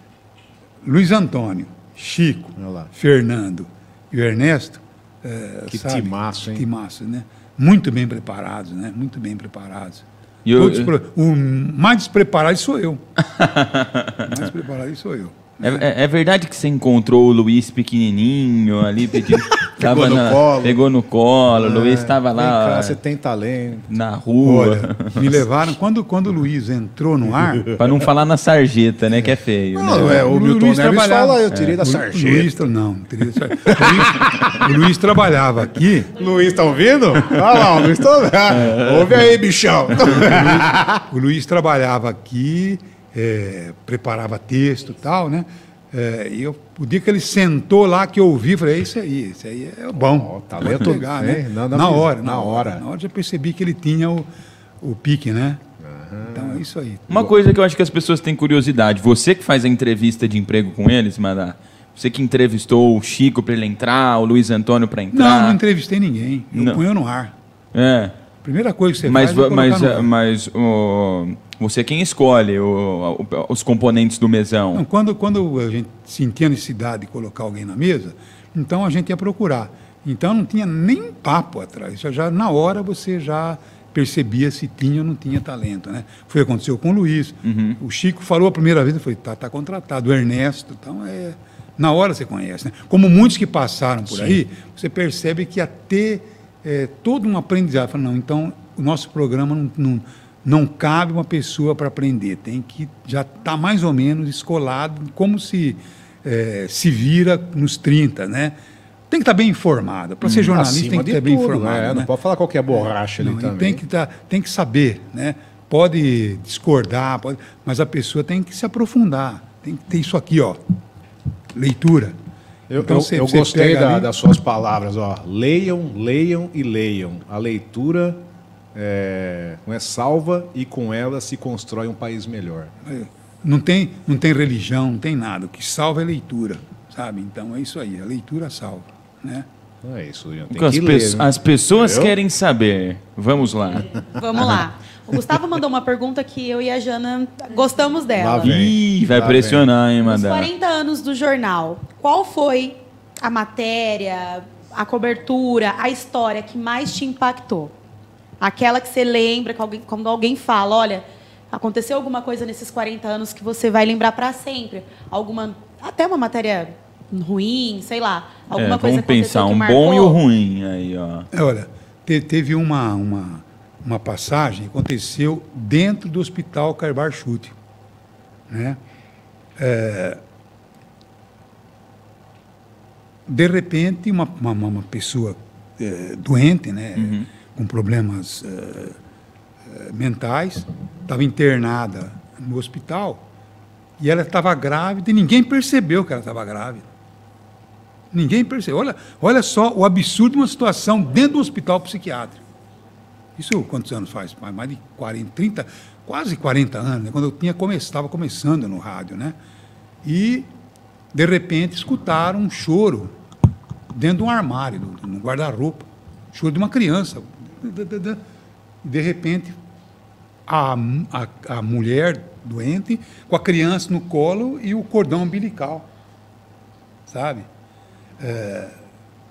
Luiz Antônio, Chico. Fernando e o Ernesto. eh, Que sabe? timaço, hein? Que timaço, né? Muito bem preparados, né? Muito bem preparados. E eu- Todos pro- o mais despreparado sou eu. o mais despreparado sou eu. É, é- é verdade que você encontrou o Luiz pequenininho ali pedindo. tava no na- colo. Pegou no colo. o Luiz estava lá cá, você tem talento. na rua. Olha, me levaram. Quando, quando o Luiz entrou no ar. Pra não falar na sarjeta, né? Que é feio. Não, né? é, o Milton Neves trabalhava- fala, eu tirei da o- sarjeta. O Luiz, não, não tirei da sarjeta. O Luiz, o Luiz trabalhava aqui. Luiz, tá ouvindo? Olha lá, o Luiz tá ouvindo. Ouve aí, bichão. O Luiz trabalhava aqui, é, preparava texto e tal, né? É, e eu, o dia que ele sentou lá, que eu ouvi, falei, é isso aí, isso aí é bom. Ó, talento, pegar, é, né? na- na na, hora, na na hora. hora. Na hora já percebi que ele tinha o, o pique, né? Então é isso aí. Uma coisa que eu acho que as pessoas têm curiosidade. Você que faz a entrevista de emprego com eles, Madá. Você que entrevistou o Chico pra ele entrar, o Luiz Antônio pra entrar. Não, não entrevistei ninguém. Eu Não. ponho no ar. É. Primeira coisa que você Mas, faz é mas, no ar. mas o- você é quem escolhe o- o- os componentes do mesão. Não, quando, quando a gente sentia necessidade de colocar alguém na mesa, então a gente ia procurar. Então não tinha nem papo atrás. Já, já na hora você já percebia se tinha ou não tinha talento. Né? Foi o que aconteceu com o Luiz. O Chico falou a primeira vez, eu falei, tá, tá contratado. O Ernesto, então é. Na hora você conhece. Né? Como muitos que passaram por aí, você percebe que até é, todo um aprendizado. Não, então o nosso programa não, não, não cabe uma pessoa para aprender. Tem que já estar mais ou menos escolado, como se é, se vira nos 30, né? Tem que estar bem informado. Para ser jornalista Acima tem que estar bem tudo, informado. né? né? Não pode falar qualquer borracha ali Não, e também. tem que, tá, tem que saber, né? Pode discordar, pode, mas a pessoa tem que se aprofundar. Tem que ter isso aqui, ó. Leitura. Eu, Então, eu- você- eu você gostei da- das suas palavras, ó. Leiam, leiam e leiam. A leitura é, é salva e com ela se constrói um país melhor. Não tem, não tem religião, não tem nada. O que salva é leitura, sabe? Então é isso aí. A leitura salva, né? Não é isso, Ian. Tem Porque as, que pe- ler, né? as pessoas Entendeu? querem saber. Vamos lá. Vamos lá. O Gustavo mandou uma pergunta que eu e a Jana gostamos Lá dela. vem. Ih, vai Tá pressionar, hein, Os Madá? 40 anos do jornal, qual foi a matéria, a cobertura, a história que mais te impactou? Aquela que você lembra, que alguém, quando alguém fala, olha, aconteceu alguma coisa nesses 40 anos que você vai lembrar para sempre. Alguma, até uma matéria ruim, sei lá. É, Alguma coisa vamos pensar, que um marcou. bom e o ruim aí, ó. É, olha, te- teve uma, uma, uma passagem que aconteceu dentro do hospital Carbar Chute. Né? É, de repente, uma, uma, uma pessoa é, doente, né, com problemas é, é, mentais, estava internada no hospital e ela estava grávida e ninguém percebeu que ela estava grávida. Ninguém percebeu. Olha, olha só o absurdo de uma situação dentro do hospital psiquiátrico. Isso quantos anos faz? Mais de 40, 30, quase 40 anos, né? quando eu tinha estava começando no rádio. Né? E, de repente, escutaram um choro dentro de um armário, no guarda-roupa. Choro de uma criança. De repente, a, a, a mulher doente com a criança no colo e o cordão umbilical. Sabe? É,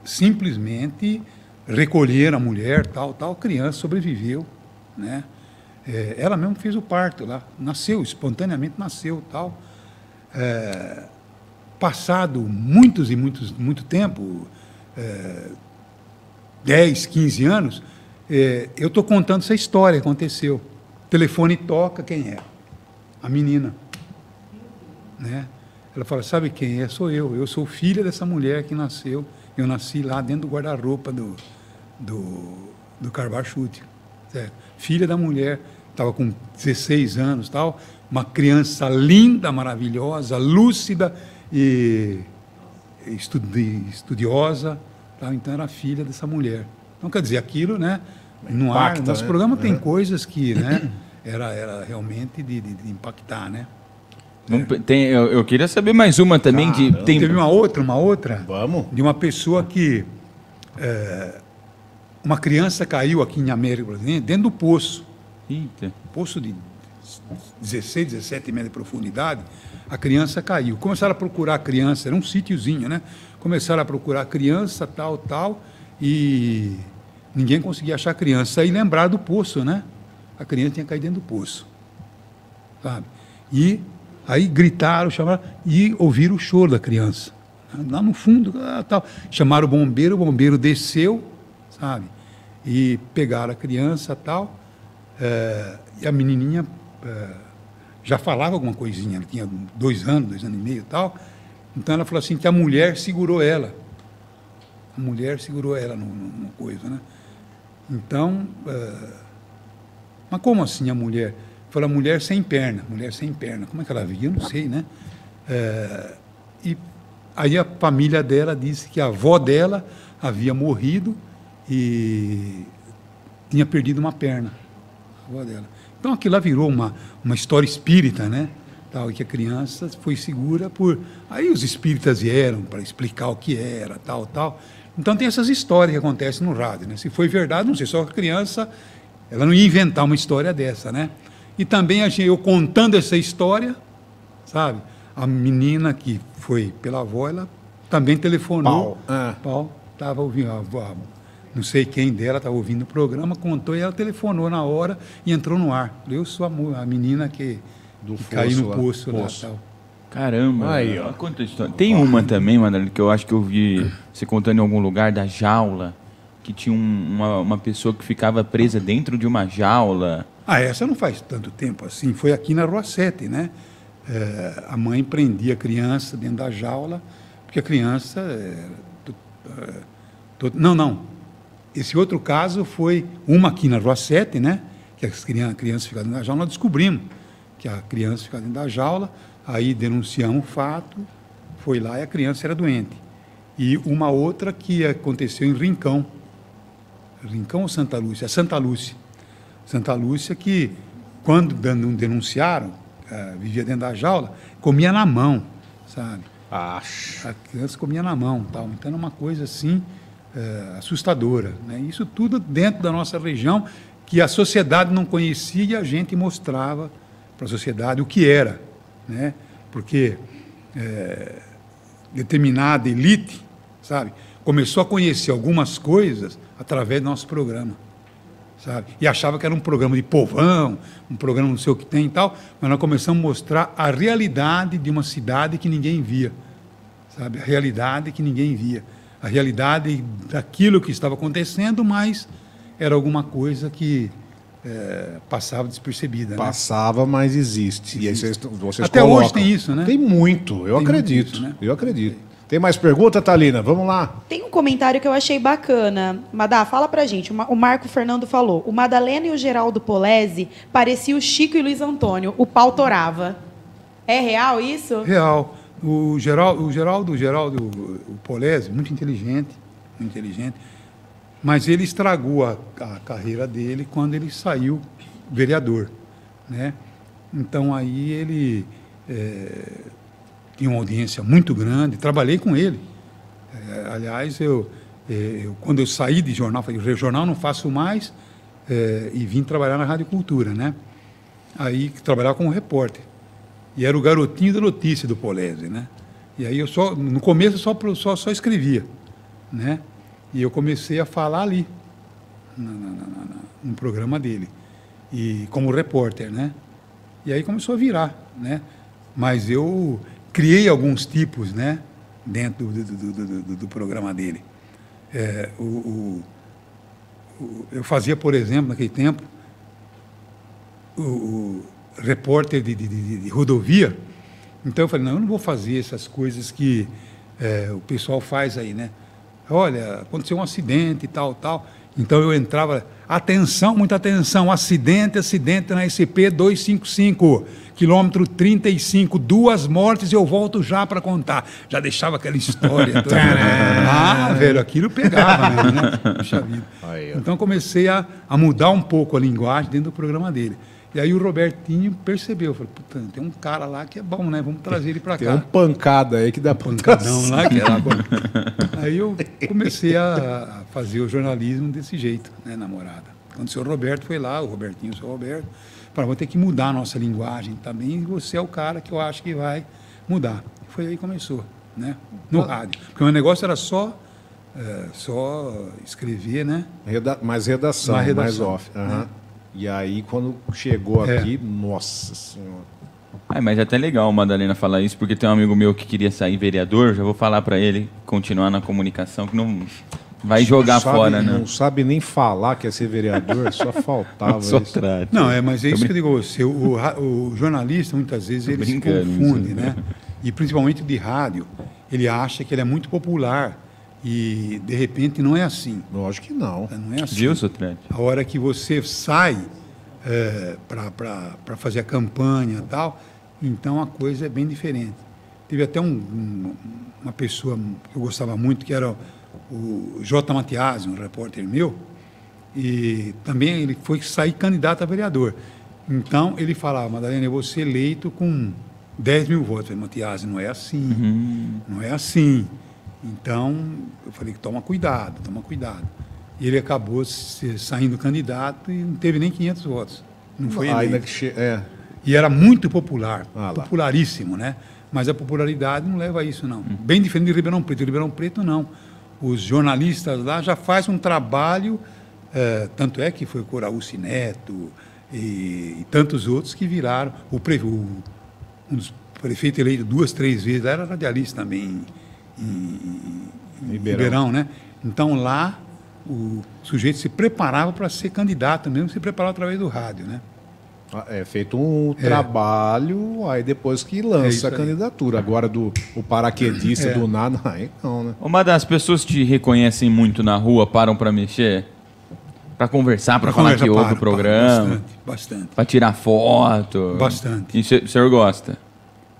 simplesmente recolher a mulher, tal, tal, criança sobreviveu, né? É, ela mesmo fez o parto lá, nasceu, espontaneamente nasceu, tal. É, passado muitos e muitos, muito tempo, é, 10, 15 anos, é, eu estou contando essa história aconteceu. O telefone toca, quem é? A menina. Né? Ela fala, sabe quem é? Sou eu. Eu sou filha dessa mulher que nasceu. Eu nasci lá dentro do guarda-roupa do, do, do Carbachute. Certo? Filha da mulher, estava com 16 anos, tal, uma criança linda, maravilhosa, lúcida e estudi- estudiosa. Tal, então era filha dessa mulher. Então, quer dizer, aquilo, né? No ar, Impacta, nosso né? programa tem É. coisas que, né? Era, era realmente de, de- de impactar, né? Vamos tem- eu, eu queria saber mais uma também de. Caramba. Tem, Teve uma outra, uma outra, Vamos. de uma pessoa que é, uma criança caiu aqui em América dentro do poço, Eita. poço de 16, 17 metros de profundidade, a criança caiu. Começaram a procurar a criança, era um sítiozinho, né? Começaram a procurar a criança, tal, tal, e ninguém conseguia achar a criança. Aí lembraram do poço, né? A criança tinha caído dentro do poço. Sabe? E aí gritaram, chamaram, e ouviram o choro da criança. Lá no fundo, ah, tal. Chamaram o bombeiro, o bombeiro desceu, sabe? E pegaram a criança tal. É, e a menininha é, já falava alguma coisinha, ela tinha dois anos, dois anos e meio tal. Então ela falou assim que a mulher segurou ela. A mulher segurou ela no coisa, né? Então, é, mas como assim a mulher? Falou a mulher sem perna, mulher sem perna. Como é que ela via? Eu não sei, né? É, e aí a família dela disse que a avó dela havia morrido e tinha perdido uma perna. A avó dela. Então aquilo lá virou uma, uma história espírita, né? Tal, e que a criança foi segura por. Aí os espíritas vieram para explicar o que era, tal, tal. Então tem essas histórias que acontecem no rádio, né? Se foi verdade, não sei, só que a criança, ela não ia inventar uma história dessa, né? E também eu contando essa história, sabe? A menina que foi pela avó, ela também telefonou. Pau. Ah. Pau, estava ouvindo, a, a, não sei quem dela estava ouvindo o programa, contou e ela telefonou na hora e entrou no ar. Eu sou a, a menina que, Do que caiu no fosso lá, poço lá. poço. tal. Caramba. Aí, ó. Quanta história. Tem uma também, Madalena, que eu acho que eu vi você contando em algum lugar da jaula, que tinha um- uma, uma pessoa que ficava presa dentro de uma jaula. Ah, essa não faz tanto tempo assim. Foi aqui na Rua 7, né? É, a mãe prendia a criança dentro da jaula, porque a criança. é, não, não. Esse outro caso foi uma aqui na Rua 7, né? Que as crianças, crianças ficavam dentro da jaula. Nós descobrimos que a criança ficava dentro da jaula, aí denunciamos o fato, foi lá e a criança era doente. E uma outra que aconteceu em Rincão. Rincão ou Santa Lúcia? É Santa Lúcia. Santa Lúcia que, quando denunciaram, eh, vivia dentro da jaula, comia na mão, sabe? Acho. A criança comia na mão, tal. Então era uma coisa assim eh, assustadora. Né? Isso tudo dentro da nossa região que a sociedade não conhecia e a gente mostrava para a sociedade o que era, né? Porque eh, determinada elite, sabe, começou a conhecer algumas coisas através do nosso programa sabe? E achava que era um programa de povão, um programa não sei o que tem e tal, mas nós começamos a mostrar a realidade de uma cidade que ninguém via, sabe? A realidade que ninguém via, a realidade daquilo que estava acontecendo, mas era alguma coisa que eh, passava despercebida, né? Passava, mas existe. E aí vocês, vocês Até colocam. hoje tem isso, né? Tem muito, eu Tem muito acredito. isso, né? Eu acredito. Tem mais pergunta, Thalina? Vamos lá. Tem um comentário que eu achei bacana. Madá, fala pra gente. O Ma- O Marco Fernando falou: o Madalena e o Geraldo Polese pareciam o Chico e o Luiz Antônio. O pau torava. É real isso? Real. O Geraldo, o Geraldo, o Geraldo o Polese, muito inteligente, muito inteligente, mas ele estragou a, a carreira dele quando ele saiu vereador, né? Então aí ele eh, tinha uma audiência muito grande, trabalhei com ele. Eh, aliás, eu, eh, eu- quando eu saí de jornal, falei, jornal não faço mais, eh, e vim trabalhar na Rádio Cultura, né? Aí trabalhar como repórter. E era o garotinho da notícia do Polese, né? E aí eu só, no começo só, só, só escrevia, né? E eu comecei a falar ali, na, na, na- no programa dele, e como repórter, né? E aí começou a virar, né? Mas eu criei alguns tipos, né? Dentro do, do, do, do- programa dele. É, o, o- o- eu fazia, por exemplo, naquele tempo, o, repórter de, de- de- de rodovia. Então eu falei, não, eu não vou fazer essas coisas que eh, o pessoal faz aí, né? Olha, aconteceu um acidente e tal, tal. Então eu entrava, atenção, muita atenção, acidente, acidente na SP 255, quilômetro 35, duas mortes, eu volto já para contar. Já deixava aquela história. toda. ah, velho, aquilo pegava mesmo, né? Puxa vida. Então comecei a, a mudar um pouco a linguagem dentro do programa dele. E aí o Robertinho percebeu, falou, puta, tem um cara lá que é bom, né? Vamos trazer ele para Tem cá. um pancada aí que dá pancadão lá que era bom. Aí eu comecei a fazer o jornalismo desse jeito, né, namorada. Quando o senhor Roberto foi lá, o Robertinho, o senhor Roberto, falou, vou ter que mudar a nossa linguagem também, e você é o cara que eu acho que vai mudar. Foi aí que começou, né? No rádio. Porque o meu negócio era só, eh, só escrever, né? Reda mais redação, Mais mais, redação, off. aham. E aí, quando chegou É. aqui, nossa senhora. Ah, mas é até legal o Madalena falar isso, porque tem um amigo meu que queria sair vereador, já vou falar pra ele continuar na comunicação, que não vai jogar Sabe- fora, né? Não sabe nem falar que é ser vereador, só faltava Só isso. trate. Não, é, mas é isso que eu digo a você. O, o jornalista, muitas vezes, ele se confunde, isso. né? E principalmente de rádio. Ele acha que ele é muito popular. E, de repente, não é assim. Lógico que não. Não é assim. A hora que você sai é, para fazer a campanha e tal, então a coisa é bem diferente. Teve até um- um- uma pessoa que eu gostava muito, que era o J. Matiasi, um repórter meu, e também ele foi sair candidato a vereador. Então ele falava, Madalena, eu vou ser eleito com 10 mil votos. Eu falei, Matiasi, não é assim, não é assim. Então eu falei, toma cuidado, toma cuidado. E ele acabou saindo candidato e não teve nem 500 votos. Não foi Ainda eleito. que é. E era muito popular, Ah, popularíssimo, né? Mas a popularidade não leva a isso, não. Bem diferente de Ribeirão Preto. Ribeirão Preto, não. Os jornalistas lá já fazem um trabalho, eh, tanto é que foi o Coraúci Neto e, e tantos outros que viraram. O, pre, o um dos prefeitos eleito duas, três vezes, era radialista também em, em- Ribeirão. Ribeirão, né? Então lá o sujeito se preparava para ser candidato mesmo, se preparava através do rádio, né? É feito um trabalho, aí depois que É lança isso a aí. candidatura. Agora do o paraquedista É. do nada, aí não, né? Ô, Madá, as pessoas te reconhecem muito na rua, param pra mexer? Pra conversar, pra falar que ouve para, o programa, para, Bastante, bastante. pra tirar foto. Bastante. E o senhor gosta?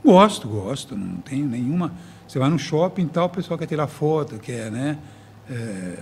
Gosto, gosto, não tenho nenhuma. Você vai no shopping e tal, o pessoal quer tirar foto, quer, né? É,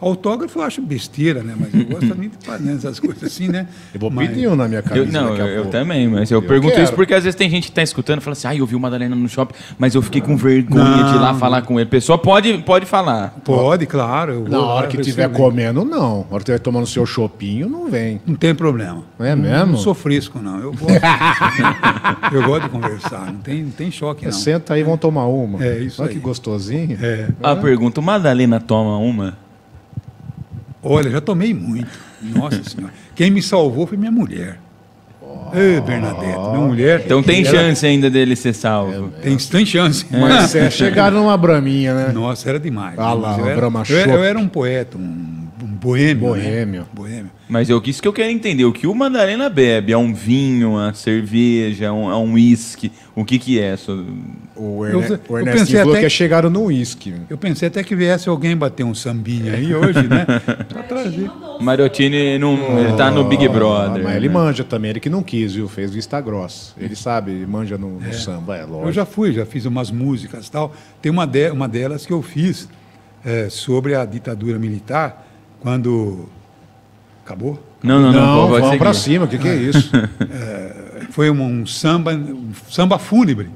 Autógrafo eu acho besteira, né? Mas eu gosto também de fazer essas coisas assim, né? Eu vou Mas- pedir um na minha camisa. Eu, não, daqui a eu, também, mas eu, Eu pergunto quero. isso porque às vezes tem gente que tá escutando e fala assim, ah, eu vi o Madalena no shopping, mas eu fiquei com vergonha de ir lá Não. falar com ele. Pessoa pode, pode falar. Pode, claro. eu Na hora que estiver comendo, não. Na hora que estiver tomando seu chopinho, não vem. Não tem problema. É mesmo? Não sou fresco, não. Eu gosto, eu gosto de conversar, não tem, não tem choque, não. Senta aí, vamos tomar uma. É, isso Olha aí. que gostosinho. É. A pergunta, o Madalena toma uma? Olha, já tomei muito. Nossa Senhora. Quem me salvou foi minha mulher. Ei, Bernadette, minha mulher. Então tem ela chance ainda dele ser salvo. Tem, tem chance. Mas é chegar numa braminha, né? Nossa, era demais. Ah lá, eu, era, Brahma eu, era- Chopp. eu era um poeta, um, um boêmio. né? Boêmio. Boêmio. Mas eu isso que eu quero entender, o que o Madalena bebe? É um vinho, uma cerveja, é um, é um whisky? O que que é? Só- O, Eu- Erne... eu o Ernestinho pensei falou até- que é chegaram no uísque. Eu pensei até que viesse alguém bater um sambinha aí hoje, né? Pra trazer. Mariottini não, ele tá no Big Brother. Ah, mas ele né? manja também, ele que não quis, viu? Fez vista grossa. Ele sabe, ele manja no, no samba, é lógico. Eu já fui, já fiz umas músicas e tal. Tem uma, de- uma delas que eu fiz é, sobre a ditadura militar, quando. Acabou? Não, não, não, Não, vamos pra cima, o que, que é isso? Foi um, um samba, um samba fúnebre.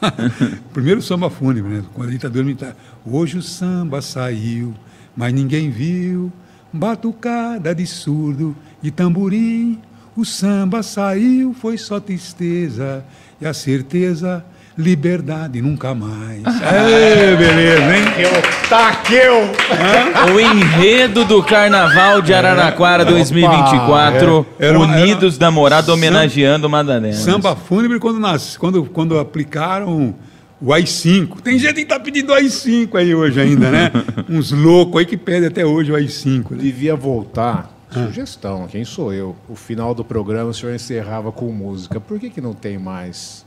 Primeiro samba fúnebre, né? Com a ditadura militar. Hoje o samba saiu, mas ninguém viu. Batucada de surdo e tamborim. O samba saiu, foi só tristeza. E a certeza, liberdade nunca mais. Ê, beleza, hein? Eu taqueu! O enredo do Carnaval de Araraquara 2024, é. Era uma- Unidos era- da Morada Samba- homenageando Madalena. Samba fúnebre quando, nas, quando, quando aplicaram o AI-5. Tem gente que tá pedindo AI-5 aí hoje ainda, né? Uns loucos aí que pedem até hoje o AI-5. Né? Devia voltar. Sugestão, quem sou eu? O final do programa o senhor encerrava com música. Por que, que não tem mais?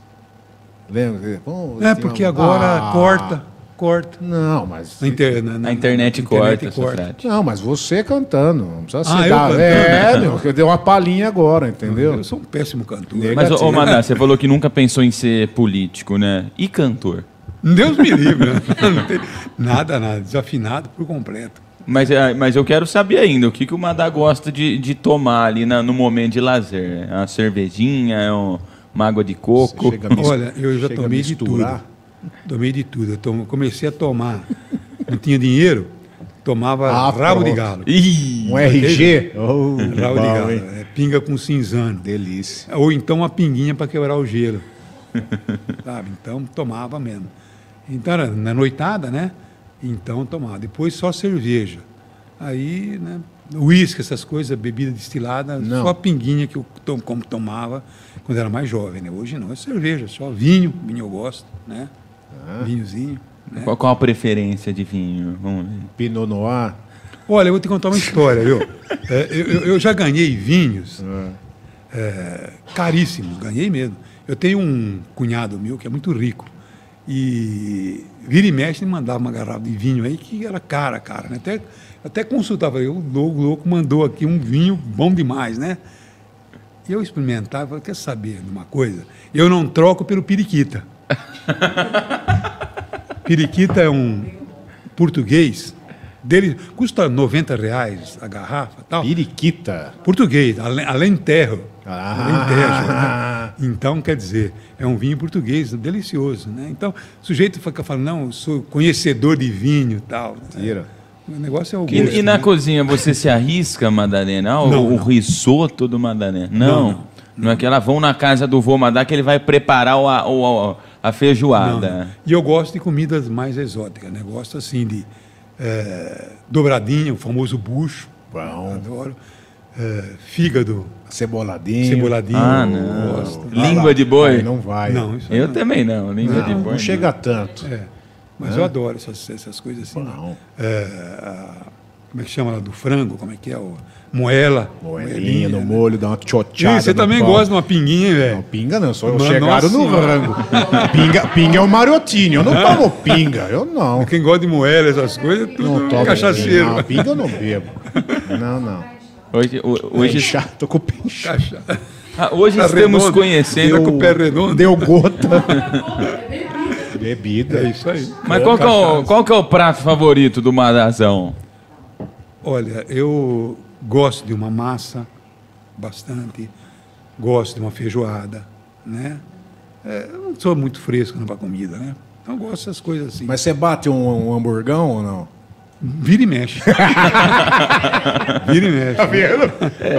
Lembra? Bom, É porque uma- agora Ah, corta, corta. Não, mas. Na, inter, na, na- A internet corta, Sofrate. Não, mas você cantando. Não precisa ser. Ah, eu dar- cantando? É, meu, que eu dei uma palhinha agora, entendeu? Eu sou um péssimo cantor. Nega- Mas, ô, ô Negativo. Madá, você falou que nunca pensou em ser político, né? E cantor? Deus me livre. né? Não tem nada, nada. Desafinado por completo. Mas, é, mas eu quero saber ainda, o que, que o Madá gosta de, de tomar ali na- no momento de lazer? É uma cervejinha, é um- uma água de coco? Olha, eu já tomei de tudo. Tomei de tudo. Eu tomo- comecei a tomar, não tinha dinheiro, tomava Ah, rabo de pronto. galo. Ih, Um RG? Oh, Rabo de galo. é, pinga com cinzano. Delícia. Ou então uma pinguinha para quebrar o gelo. Sabe? Então tomava mesmo. Então era na noitada, né? Então tomava. Depois só cerveja. Aí, né? Uísque, essas coisas, bebida destilada, Não. só a pinguinha que eu tom, como tomava quando era mais jovem, né? Hoje não, é cerveja, só vinho, vinho eu gosto, né? Vinhozinho. Né? qual, qual a preferência de vinho? Vamos ver. Pinot Noir. Olha, eu vou te contar uma história, viu? É, eu, eu- eu já ganhei vinhos é, caríssimos, ganhei mesmo. Eu tenho um cunhado meu que é muito rico. E vira e mexe ele mandava uma garrafa de vinho aí que era cara, cara. Né? Até, até consultava, eu, o louco, o louco mandou aqui um vinho bom demais, né? Eu experimentava, quer saber de uma coisa? Eu não troco pelo periquita. periquita é um português, dele custa 90 reais a garrafa tal. Periquita. Português, ale- alenterro. Ah. Alentejo, né? Então, quer dizer, é um vinho português delicioso. Né? Então, o sujeito fica falando, não, sou conhecedor de vinho e tal. Tira. O negócio é o gosto. E, e na né? cozinha você se arrisca, Madalena? Ah, o, Não, o não. risoto do Madalena? Não. Não, Não, não. é que elas vão na casa do vô Madá que ele vai preparar o, a, o- a feijoada. não. E eu gosto de comidas mais exóticas, né? Gosto assim de eh, dobradinha, o famoso bucho. Bom. Adoro. Eh, fígado, Ceboladinho. ceboladinho. Ah, não. Gosto. Língua de boi? Não vai. Não, Eu não. também não, língua de boi. não chega tanto. É, mas eu adoro essas, essas coisas assim. Bom. É, a- como é que chama lá do frango? Como é que é? O, moela. Moelinha no né? molho, dá uma chochada. Ih, você também pau. gosta de uma pinguinha, hein, Não, velho? pinga não, só Mano, chegaram no nossa rango. Pinga, pinga é o mariotinho, eu não tomo pinga, eu não. Quem gosta de moela, essas coisas, é tudo Não tomo cachaceiro. Não, pinga eu não bebo. Não, não. Hoje, o- Hoje chato, tô com o pé inchado. ah, hoje Tá estamos redondo. conhecendo. Deu- com o pé redondo. Deu gota. Bebida. É isso aí. Mas qual que, é o, qual que é o prato favorito do Madazão? Olha, eu gosto de uma massa, bastante. Gosto de uma feijoada, né? É, eu não sou muito fresco para comida, né? Então eu gosto dessas coisas assim. Mas você bate um, um hamburgão ou não? Vira e mexe. Vira e mexe. Tá vendo?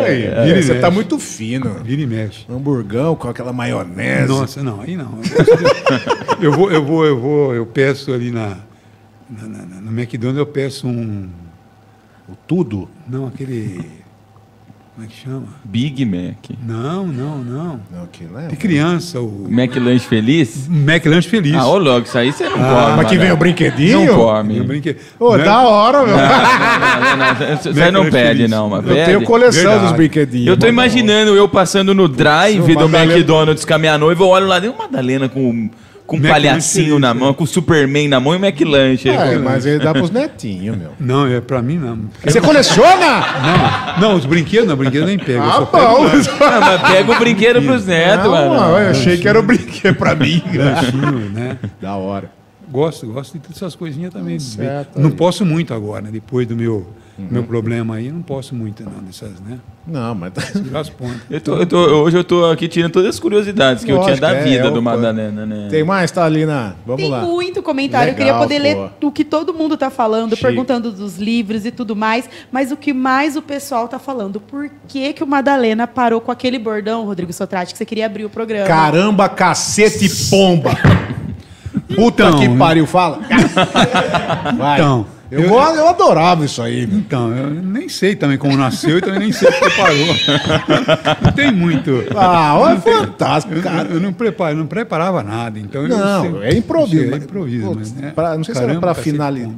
Aí, vira e você tá mexe. muito fino. Vira e mexe. Hamburgão com aquela maionese. Nossa, não, aí não. Eu, vou, eu vou, eu vou, eu peço ali na, na- na- no McDonald's, eu peço um. O tudo. Não, aquele. Como é que chama? Big Mac. Não, não, não. Não, aquilo é. De criança, o McLanche Feliz? McLanche Feliz. Ah, ô logo, isso aí você não come. Mas que vem o brinquedinho? Não come. Eu brinquei. Ô, Né? da hora, meu. Não, não, não, Você não pede, Feliz. não, mas Eu pede. tenho coleção Verdade. dos brinquedinhos. Eu tô imaginando eu passando no drive do Madalena- McDonald's com a minha noiva, eu olho lá, tem uma Madalena com, com um palhacinho na mão, com o Superman na mão e o McLanche. É, mas ele dá pros netinhos, meu. Não, é pra mim não. Você eu- coleciona? Não, não, os brinquedos, não, brinquedo nem pego. Ah, só pego. Ah, mas pega o brinquedo pros netos, Não, mano. mano, eu achei que era o brinquedo pra mim. lanchinho, né? Da hora. Gosto, gosto de essas coisinhas também. certo não aí. posso muito agora, né? Depois do meu, meu problema aí, não posso muito não dessas, né? Não, mas. tá- Tirar as pontas. Eu tô- eu tô- hoje eu tô aqui tirando todas as curiosidades que eu Lógico, tinha da é, vida é do Madalena, né? Tem mais, Thalina? Vamos Tem lá. muito comentário. eu Legal, queria poder pô. ler o que todo mundo está falando, Chique. perguntando dos livros e tudo mais. Mas o que mais o pessoal está falando? Por que, que o Madalena parou com aquele bordão, Rodrigo Sotrate, que você queria abrir o programa? Caramba, cacete e pomba. Puta Então, que né? pariu, fala. Vai. Então, eu, eu- eu adorava isso aí, meu. Então, eu nem sei também como nasceu e também nem sei se preparou. não tem muito. Ah, olha, Não tem- fantástico, eu, cara. eu não, preparo, não preparava nada. Então eu Não, sei- é improviso. É mas- improviso, putz, mas, né? pra- não sei se era Caramba, cacete, finali.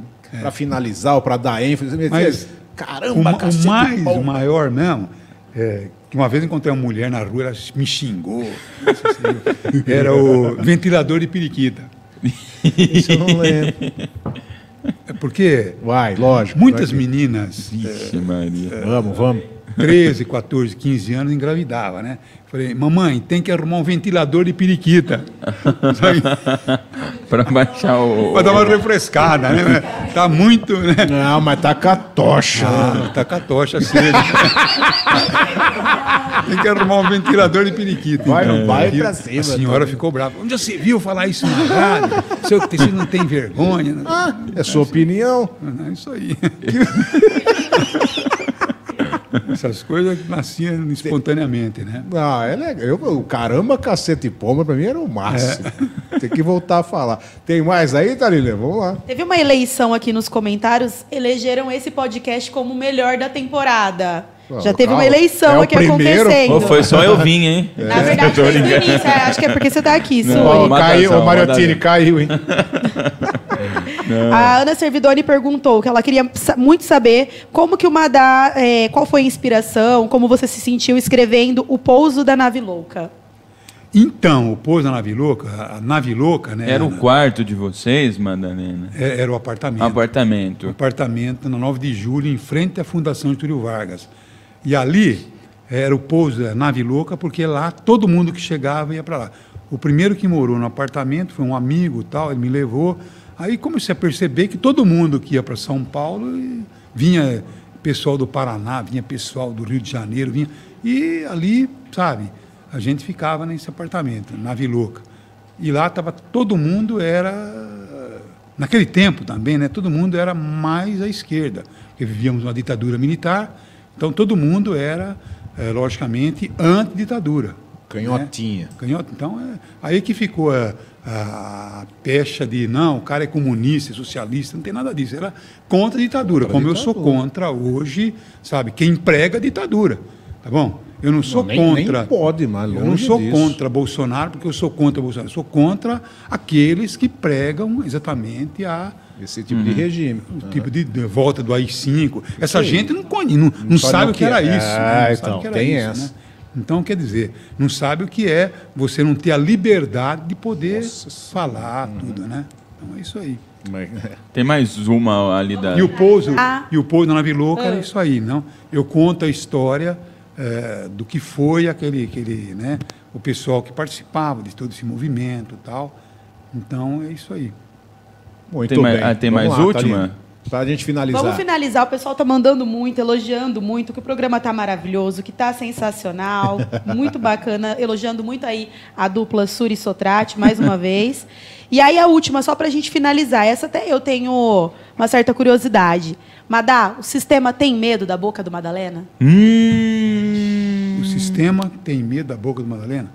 É. finalizar ou pra dar ênfase. Mas, Mas caramba, o, cacete o mais, o maior mesmo, é, que uma vez eu encontrei uma mulher na rua, ela me xingou. era o ventilador de periquita. Isso eu não lembro. É porque Vai, lógico. muitas vai. meninas Vixe, Maria. Vamos, vamos. 13, 14, 15 anos, engravidava, né? Falei, mamãe, tem que arrumar um ventilador de periquita. Pra baixar o. Para dar uma refrescada, né? Tá muito, né? Não, mas tá com a tocha. Ah, tá com a tocha acesa. Tem que arrumar um ventilador de periquito. Vai, então. vai E pra cima, A senhora ficou brava. Onde você viu falar isso na rádio? Você, você não tem vergonha? né? Ah, é sua opinião. Não, é isso aí. Essas coisas nasciam espontaneamente, né? Ah, é legal. Eu, o caramba, cacete e pomba, pra mim era o máximo. Tem que voltar a falar. Tem mais aí, Thalília? Vamos lá. Teve uma eleição aqui nos comentários, elegeram esse podcast como o melhor da temporada. Já teve uma eleição É o aqui primeiro? acontecendo. Ô, foi só eu vim, hein? Na verdade, Tô foi brincando. início. é, Acho que é porque você tá aqui, Sui. Não, caiu, o Mariottini Madazão. caiu, hein? A Ana Servidoni perguntou que ela queria muito saber como que o Madá, é, qual foi a inspiração, como você se sentiu escrevendo O Pouso da Nave Louca. Então, o pouso da nave louca, a nave louca, né? Era o Ana? quarto de vocês, Madalena? É, Era o apartamento. Apartamento. apartamento na 9 de julho, em frente à Fundação Getúlio Vargas. E ali era o pouso da nave louca, porque lá todo mundo que chegava ia para lá. O primeiro que morou no apartamento foi um amigo tal, ele me levou. Aí comecei a perceber que todo mundo que ia para São Paulo vinha pessoal do Paraná, vinha pessoal do Rio de Janeiro, vinha. E ali, sabe, a gente ficava nesse apartamento, nave louca. E lá estava todo mundo era naquele tempo também, né? Todo mundo era mais à esquerda, porque vivíamos uma ditadura militar. Então todo mundo era, eh, logicamente, anti-ditadura. Canhotinha. né? Canhota. Então é aí que ficou a, a pecha de não, o cara é comunista, é socialista, não tem nada disso. Era contra a ditadura, Contra a como eu sou ditadura. contra hoje, sabe? Quem prega a ditadura, tá bom? Eu não sou nem- contra. nem pode, mas Eu não sou disso. contra Bolsonaro porque eu sou contra Bolsonaro. Eu sou contra aqueles que pregam exatamente a Esse tipo de regime. o tipo de, de volta do AI-5. Essa gente não, conhe- não, não, sabe o que que era é. isso. Ah, né? Não então, que tem isso, essa. né? Então, quer dizer, não sabe o que é você não ter a liberdade de poder Nossa falar tudo, né? Então é isso aí. Mas- Tem mais uma ali da. E o pouso, Ah. e o pouso na nave louca era Ah. isso aí, não? Eu conto a história eh, do que foi aquele, aquele, né? O pessoal que participava de todo esse movimento e tal. Então é isso aí. Muito Tem mais- bem. ah, tem Vamos mais lá, última? Thalília. Pra gente finalizar. Vamos finalizar. O pessoal tá mandando muito, elogiando muito, que o programa tá maravilhoso, que tá sensacional, muito bacana, elogiando muito aí a dupla Suri Sotrate, mais uma vez. E aí a última, só pra gente finalizar. Essa até eu tenho uma certa curiosidade. Madá, o sistema tem medo da boca do Madalena? Hum. O sistema tem medo da boca do Madalena?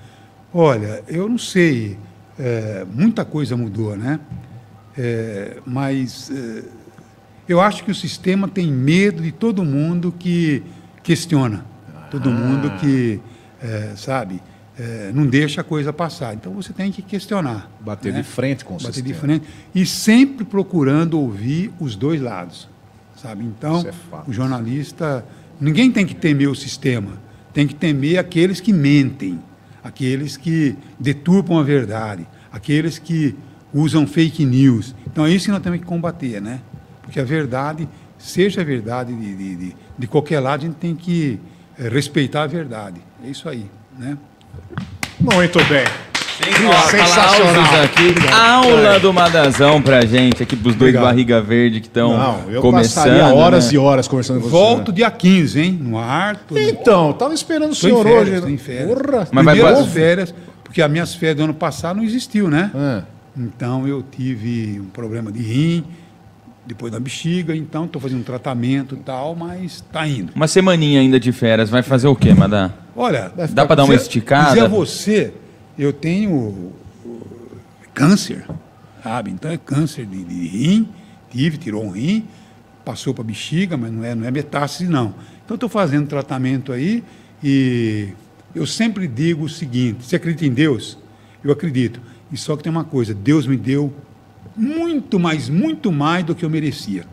Olha, eu não sei. é, muita coisa mudou, né? É, mas é, eu acho que o sistema tem medo de todo mundo que questiona. Todo mundo que, é, sabe, é, não deixa a coisa passar. Então você tem que questionar. Bater né? de frente com o Bater sistema. de frente. E sempre procurando ouvir os dois lados. Sabe? Então, é o jornalista. Ninguém tem que temer o sistema. Tem que temer aqueles que mentem, aqueles que deturpam a verdade, aqueles que usam fake news. Então é isso que nós temos que combater, né? Porque a verdade, seja a verdade de, de, de, de qualquer lado, a gente tem que eh, respeitar a verdade. É isso aí, né? Muito bem. Sensacional. aqui. Aula do Madazão pra gente, aqui pros dois Obrigado. barriga verde que estão Não, eu começando. passaria horas né? e horas conversando com Volto você. dia 15, hein? No ar. tudo. Então, tava esperando o em senhor férias, hoje. né? em férias. Porra. Mas vai pra- as férias, porque as minhas férias do ano passado não existiu, né? Ah, Então eu tive um problema de rim, depois da bexiga, então estou fazendo um tratamento e tal, mas está indo. Uma semaninha ainda de férias, vai fazer o quê, Madá? Olha, Dá pra dar uma esticada? Dizer a você, eu tenho uh, câncer, sabe? Então é câncer de, de rim, tive, tirou um rim, passou para bexiga, mas não é, não é metástase, não. Então estou fazendo tratamento aí e eu sempre digo o seguinte: você acredita em Deus? Eu acredito. E só que tem uma coisa: Deus me deu muito mais, muito mais do que eu merecia.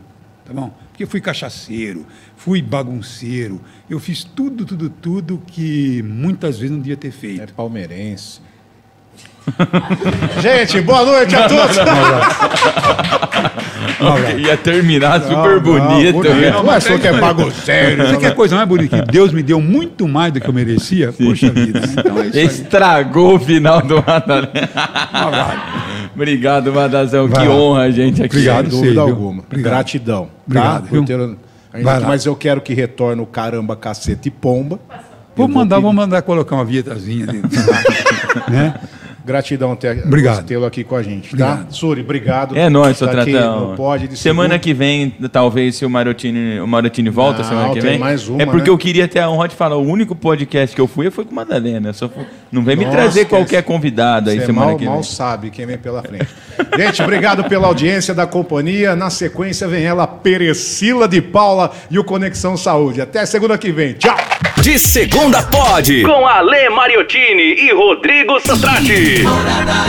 Tá bom? Porque fui cachaceiro, fui bagunceiro, eu fiz tudo, tudo, tudo que muitas vezes não devia ter feito. é palmeirense. Gente, boa noite a todos. Ia terminar super bonito. né? Não, mas só que é. Isso aqui é a coisa mais bonita. que Deus me deu muito mais do que eu merecia. Poxa vida. Então é. Estragou o final do Madalena. Obrigado, Madazão. Vai Que lá. honra a gente aqui. Obrigado. Sem dúvida viu? alguma. Obrigado. Gratidão. Obrigado, tá? ter- que- lá. mas eu quero que retorne o caramba, cacete e pomba. Vou Eu mandar, pedir- vou mandar colocar uma vietazinha dentro. né? Gratidão ter Obrigado. você tê-lo aqui com a gente, tá? Obrigado. Suri, obrigado. É nóis, seu Tá aqui Tratão. no Pod de semana que vem, talvez, se o Marotini, o Marotini volta Não, semana que vem. mais uma, é porque né? eu queria ter a honra de falar. O único podcast que eu fui foi com Madalena. Só fui- não vem me Nossa, trazer que qualquer esse- convidado aí semana mal, que vem. mal sabe quem vem pela frente. Gente, obrigado pela audiência da companhia. Na sequência vem ela, Perecila de Paula e o Conexão Saúde. Até segunda que vem. Tchau! De segunda pode. Com Ale Mariottini e Rodrigo Santrati. Morada